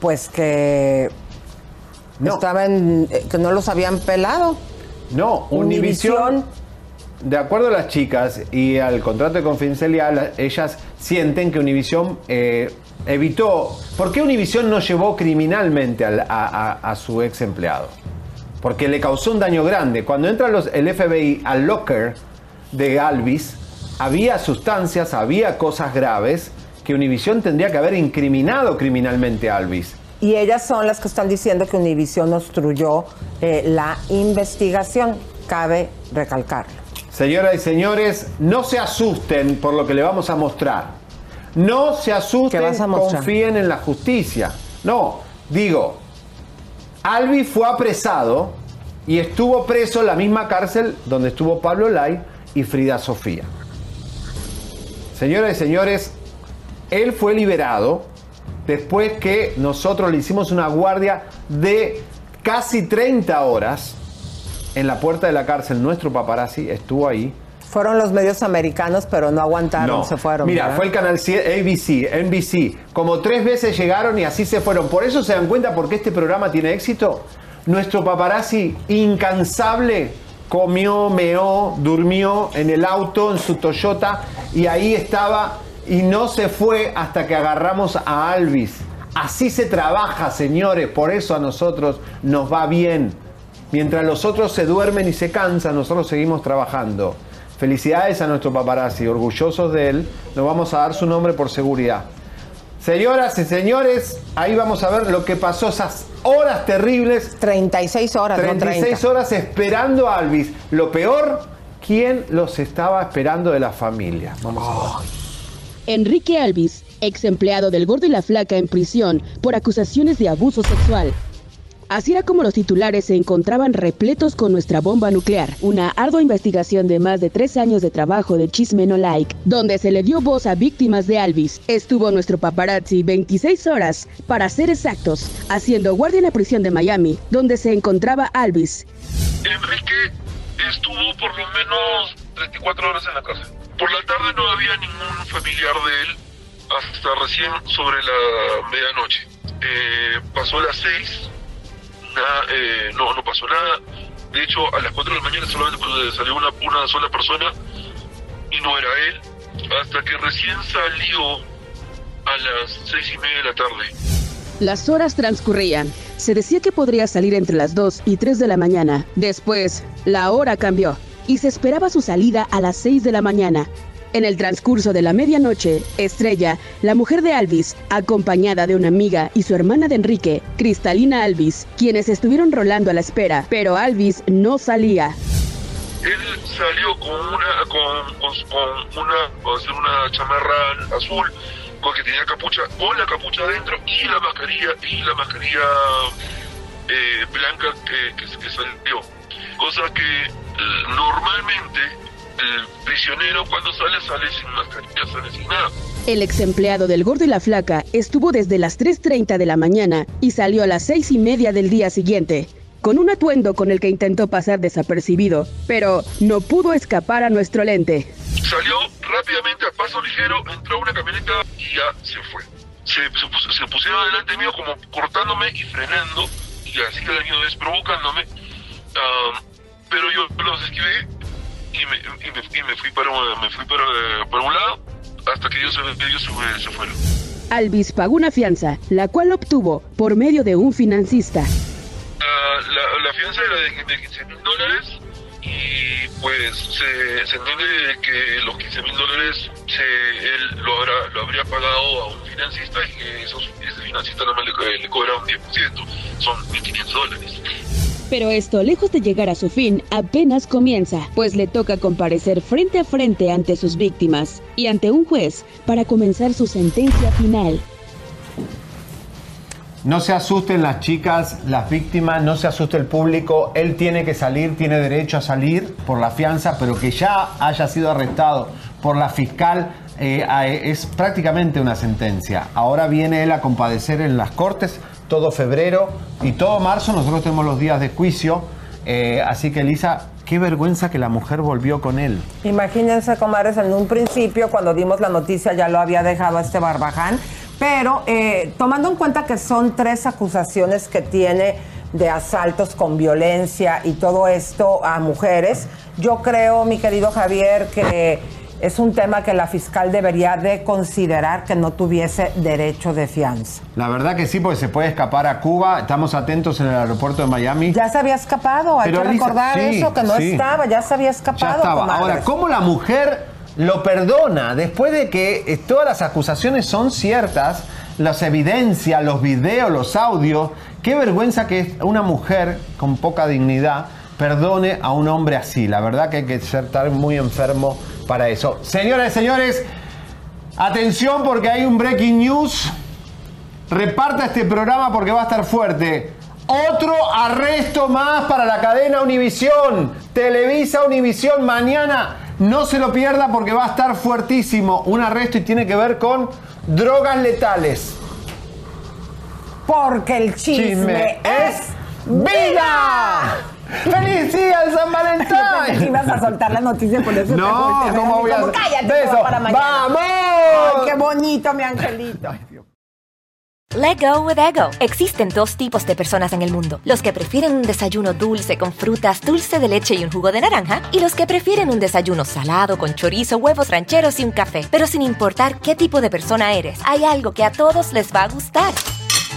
pues que No. estaban, eh, que no los habían pelado. No, Univision, de acuerdo a las chicas y al contrato de confidencialidad, ellas sienten que Univision eh, evitó. ¿Por qué Univision no llevó criminalmente al- a, a- a su ex empleado? Porque le causó un daño grande. Cuando entra los, el FBI al locker de Alvis, había sustancias, había cosas graves que Univision tendría que haber incriminado criminalmente a Alvis. Y ellas son las que están diciendo que Univision obstruyó eh, la investigación, cabe recalcarlo. Señoras y señores, no se asusten por lo que le vamos a mostrar. No se asusten, confíen en la justicia. No, digo, Albi fue apresado y estuvo preso en la misma cárcel donde estuvo Pablo Lai y Frida Sofía. Señoras y señores, él fue liberado después que nosotros le hicimos una guardia de casi 30 horas en la puerta de la cárcel. Nuestro paparazzi estuvo ahí. Fueron los medios americanos, pero no aguantaron, No. se fueron. Mira, ¿verdad? fue el canal C- ABC, NBC. Como tres veces llegaron y así se fueron. Por eso se dan cuenta por qué este programa tiene éxito. Nuestro paparazzi incansable comió, meó, durmió en el auto, en su Toyota y ahí estaba y no se fue hasta que agarramos a Alvis. Así se trabaja, señores. Por eso a nosotros nos va bien. Mientras los otros se duermen y se cansan, nosotros seguimos trabajando. Felicidades a nuestro paparazzi, orgullosos de él. Nos vamos a dar su nombre por seguridad. Señoras y señores, ahí vamos a ver lo que pasó esas horas terribles. 36 horas, no 36 30. horas esperando a Alvis. Lo peor, ¿quién los estaba esperando de la familia? Vamos a ver. Enrique Alvis, ex empleado del Gordo y la Flaca en prisión por acusaciones de abuso sexual. Así era como los titulares se encontraban repletos con nuestra bomba nuclear, una ardua investigación de más de tres años de trabajo de Chisme No Like, donde se le dio voz a víctimas de Alvis. Estuvo nuestro paparazzi 26 horas, para ser exactos, haciendo guardia en la prisión de Miami, donde se encontraba Alvis. Enrique estuvo por lo menos 34 horas en la cárcel. Por la tarde no había ningún familiar de él hasta recién sobre la medianoche. Eh, pasó las 6, eh, no, no pasó nada. De hecho, a las 4 de la mañana solamente salió una, una sola persona y no era él. Hasta que recién salió a las 6 y media de la tarde. Las horas transcurrían. Se decía que podría salir entre las 2 y 3 de la mañana. Después, la hora cambió y se esperaba su salida a las 6 de la mañana. En el transcurso de la medianoche, Estrella, la mujer de Alvis, acompañada de una amiga y su hermana de Enrique, Cristalina Alvis, quienes estuvieron rolando a la espera, pero Alvis no salía. Él salió con una con, con, con una una chamarra azul con que tenía capucha con la capucha adentro y la mascarilla y la mascarilla eh, blanca que, que, que salió cosa que eh, normalmente el prisionero cuando sale sale sin mascarilla sale sin nada. El ex empleado del Gordo y la Flaca estuvo desde las 3.30 de la mañana y salió a las seis y media del día siguiente, con un atuendo con el que intentó pasar desapercibido, pero no pudo escapar a nuestro lente. salió rápidamente a paso ligero entró a una camioneta y ya se fue. Se, se, pus- se pusieron delante mío como cortándome y frenando y así misma vez provocándome. Ah, pero yo los esquivé y me, y me, y me fui para me fui para, para un lado hasta que ellos, ellos se, se fueron Alvis pagó una fianza, la cual obtuvo por medio de un financista. La, la fianza era de, de 15 mil dólares y pues se, se entiende que los 15 mil dólares se, él lo, habrá, lo habría pagado a un financista y que esos, ese financista nada más le, le cobra un 10%, son 1.500 dólares. Pero esto, lejos de llegar a su fin, apenas comienza, pues le toca comparecer frente a frente ante sus víctimas y ante un juez para comenzar su sentencia final. No se asusten las chicas, las víctimas, no se asuste el público. Él tiene que salir, tiene derecho a salir por la fianza, pero que ya haya sido arrestado por la fiscal eh, es prácticamente una sentencia. Ahora viene él a compadecer en las cortes todo febrero y todo marzo. Nosotros tenemos los días de juicio. Eh, así que Elisa, qué vergüenza que la mujer volvió con él. Imagínense, comadres, en un principio, cuando dimos la noticia, ya lo había dejado este barbaján. Pero eh, tomando en cuenta que son tres acusaciones que tiene de asaltos con violencia y todo esto a mujeres, yo creo, mi querido Javier, que es un tema que la fiscal debería de considerar que no tuviese derecho de fianza. La verdad que sí, porque se puede escapar a Cuba. Estamos atentos en el aeropuerto de Miami. Ya se había escapado, hay Pero, que Elisa, recordar sí, eso, que no sí. estaba, ya se había escapado. Ya estaba. comadres. Ahora, ¿cómo la mujer lo perdona después de que eh, todas las acusaciones son ciertas? Las evidencias, los videos, los audios. Qué vergüenza que una mujer con poca dignidad perdone a un hombre así. La verdad que hay que ser estar muy enfermo para eso. Señoras y señores, atención porque hay un breaking news. Reparta este programa porque va a estar fuerte. Otro arresto más para la cadena Univisión. Televisa Univisión mañana. No se lo pierda porque va a estar fuertísimo. Un arresto y tiene que ver con drogas letales. Porque el chisme, es vida. ¡Feliz día de San Valentín! ibas a soltar la noticia por eso. No, ¿cómo voy a hacer? Cállate, Beso. para mañana. ¡Vamos! Ay, qué bonito, mi angelito. Let go with ego. Existen dos tipos de personas en el mundo: los que prefieren un desayuno dulce con frutas, dulce de leche y un jugo de naranja, y los que prefieren un desayuno salado con chorizo, huevos rancheros y un café. Pero sin importar qué tipo de persona eres, hay algo que a todos les va a gustar.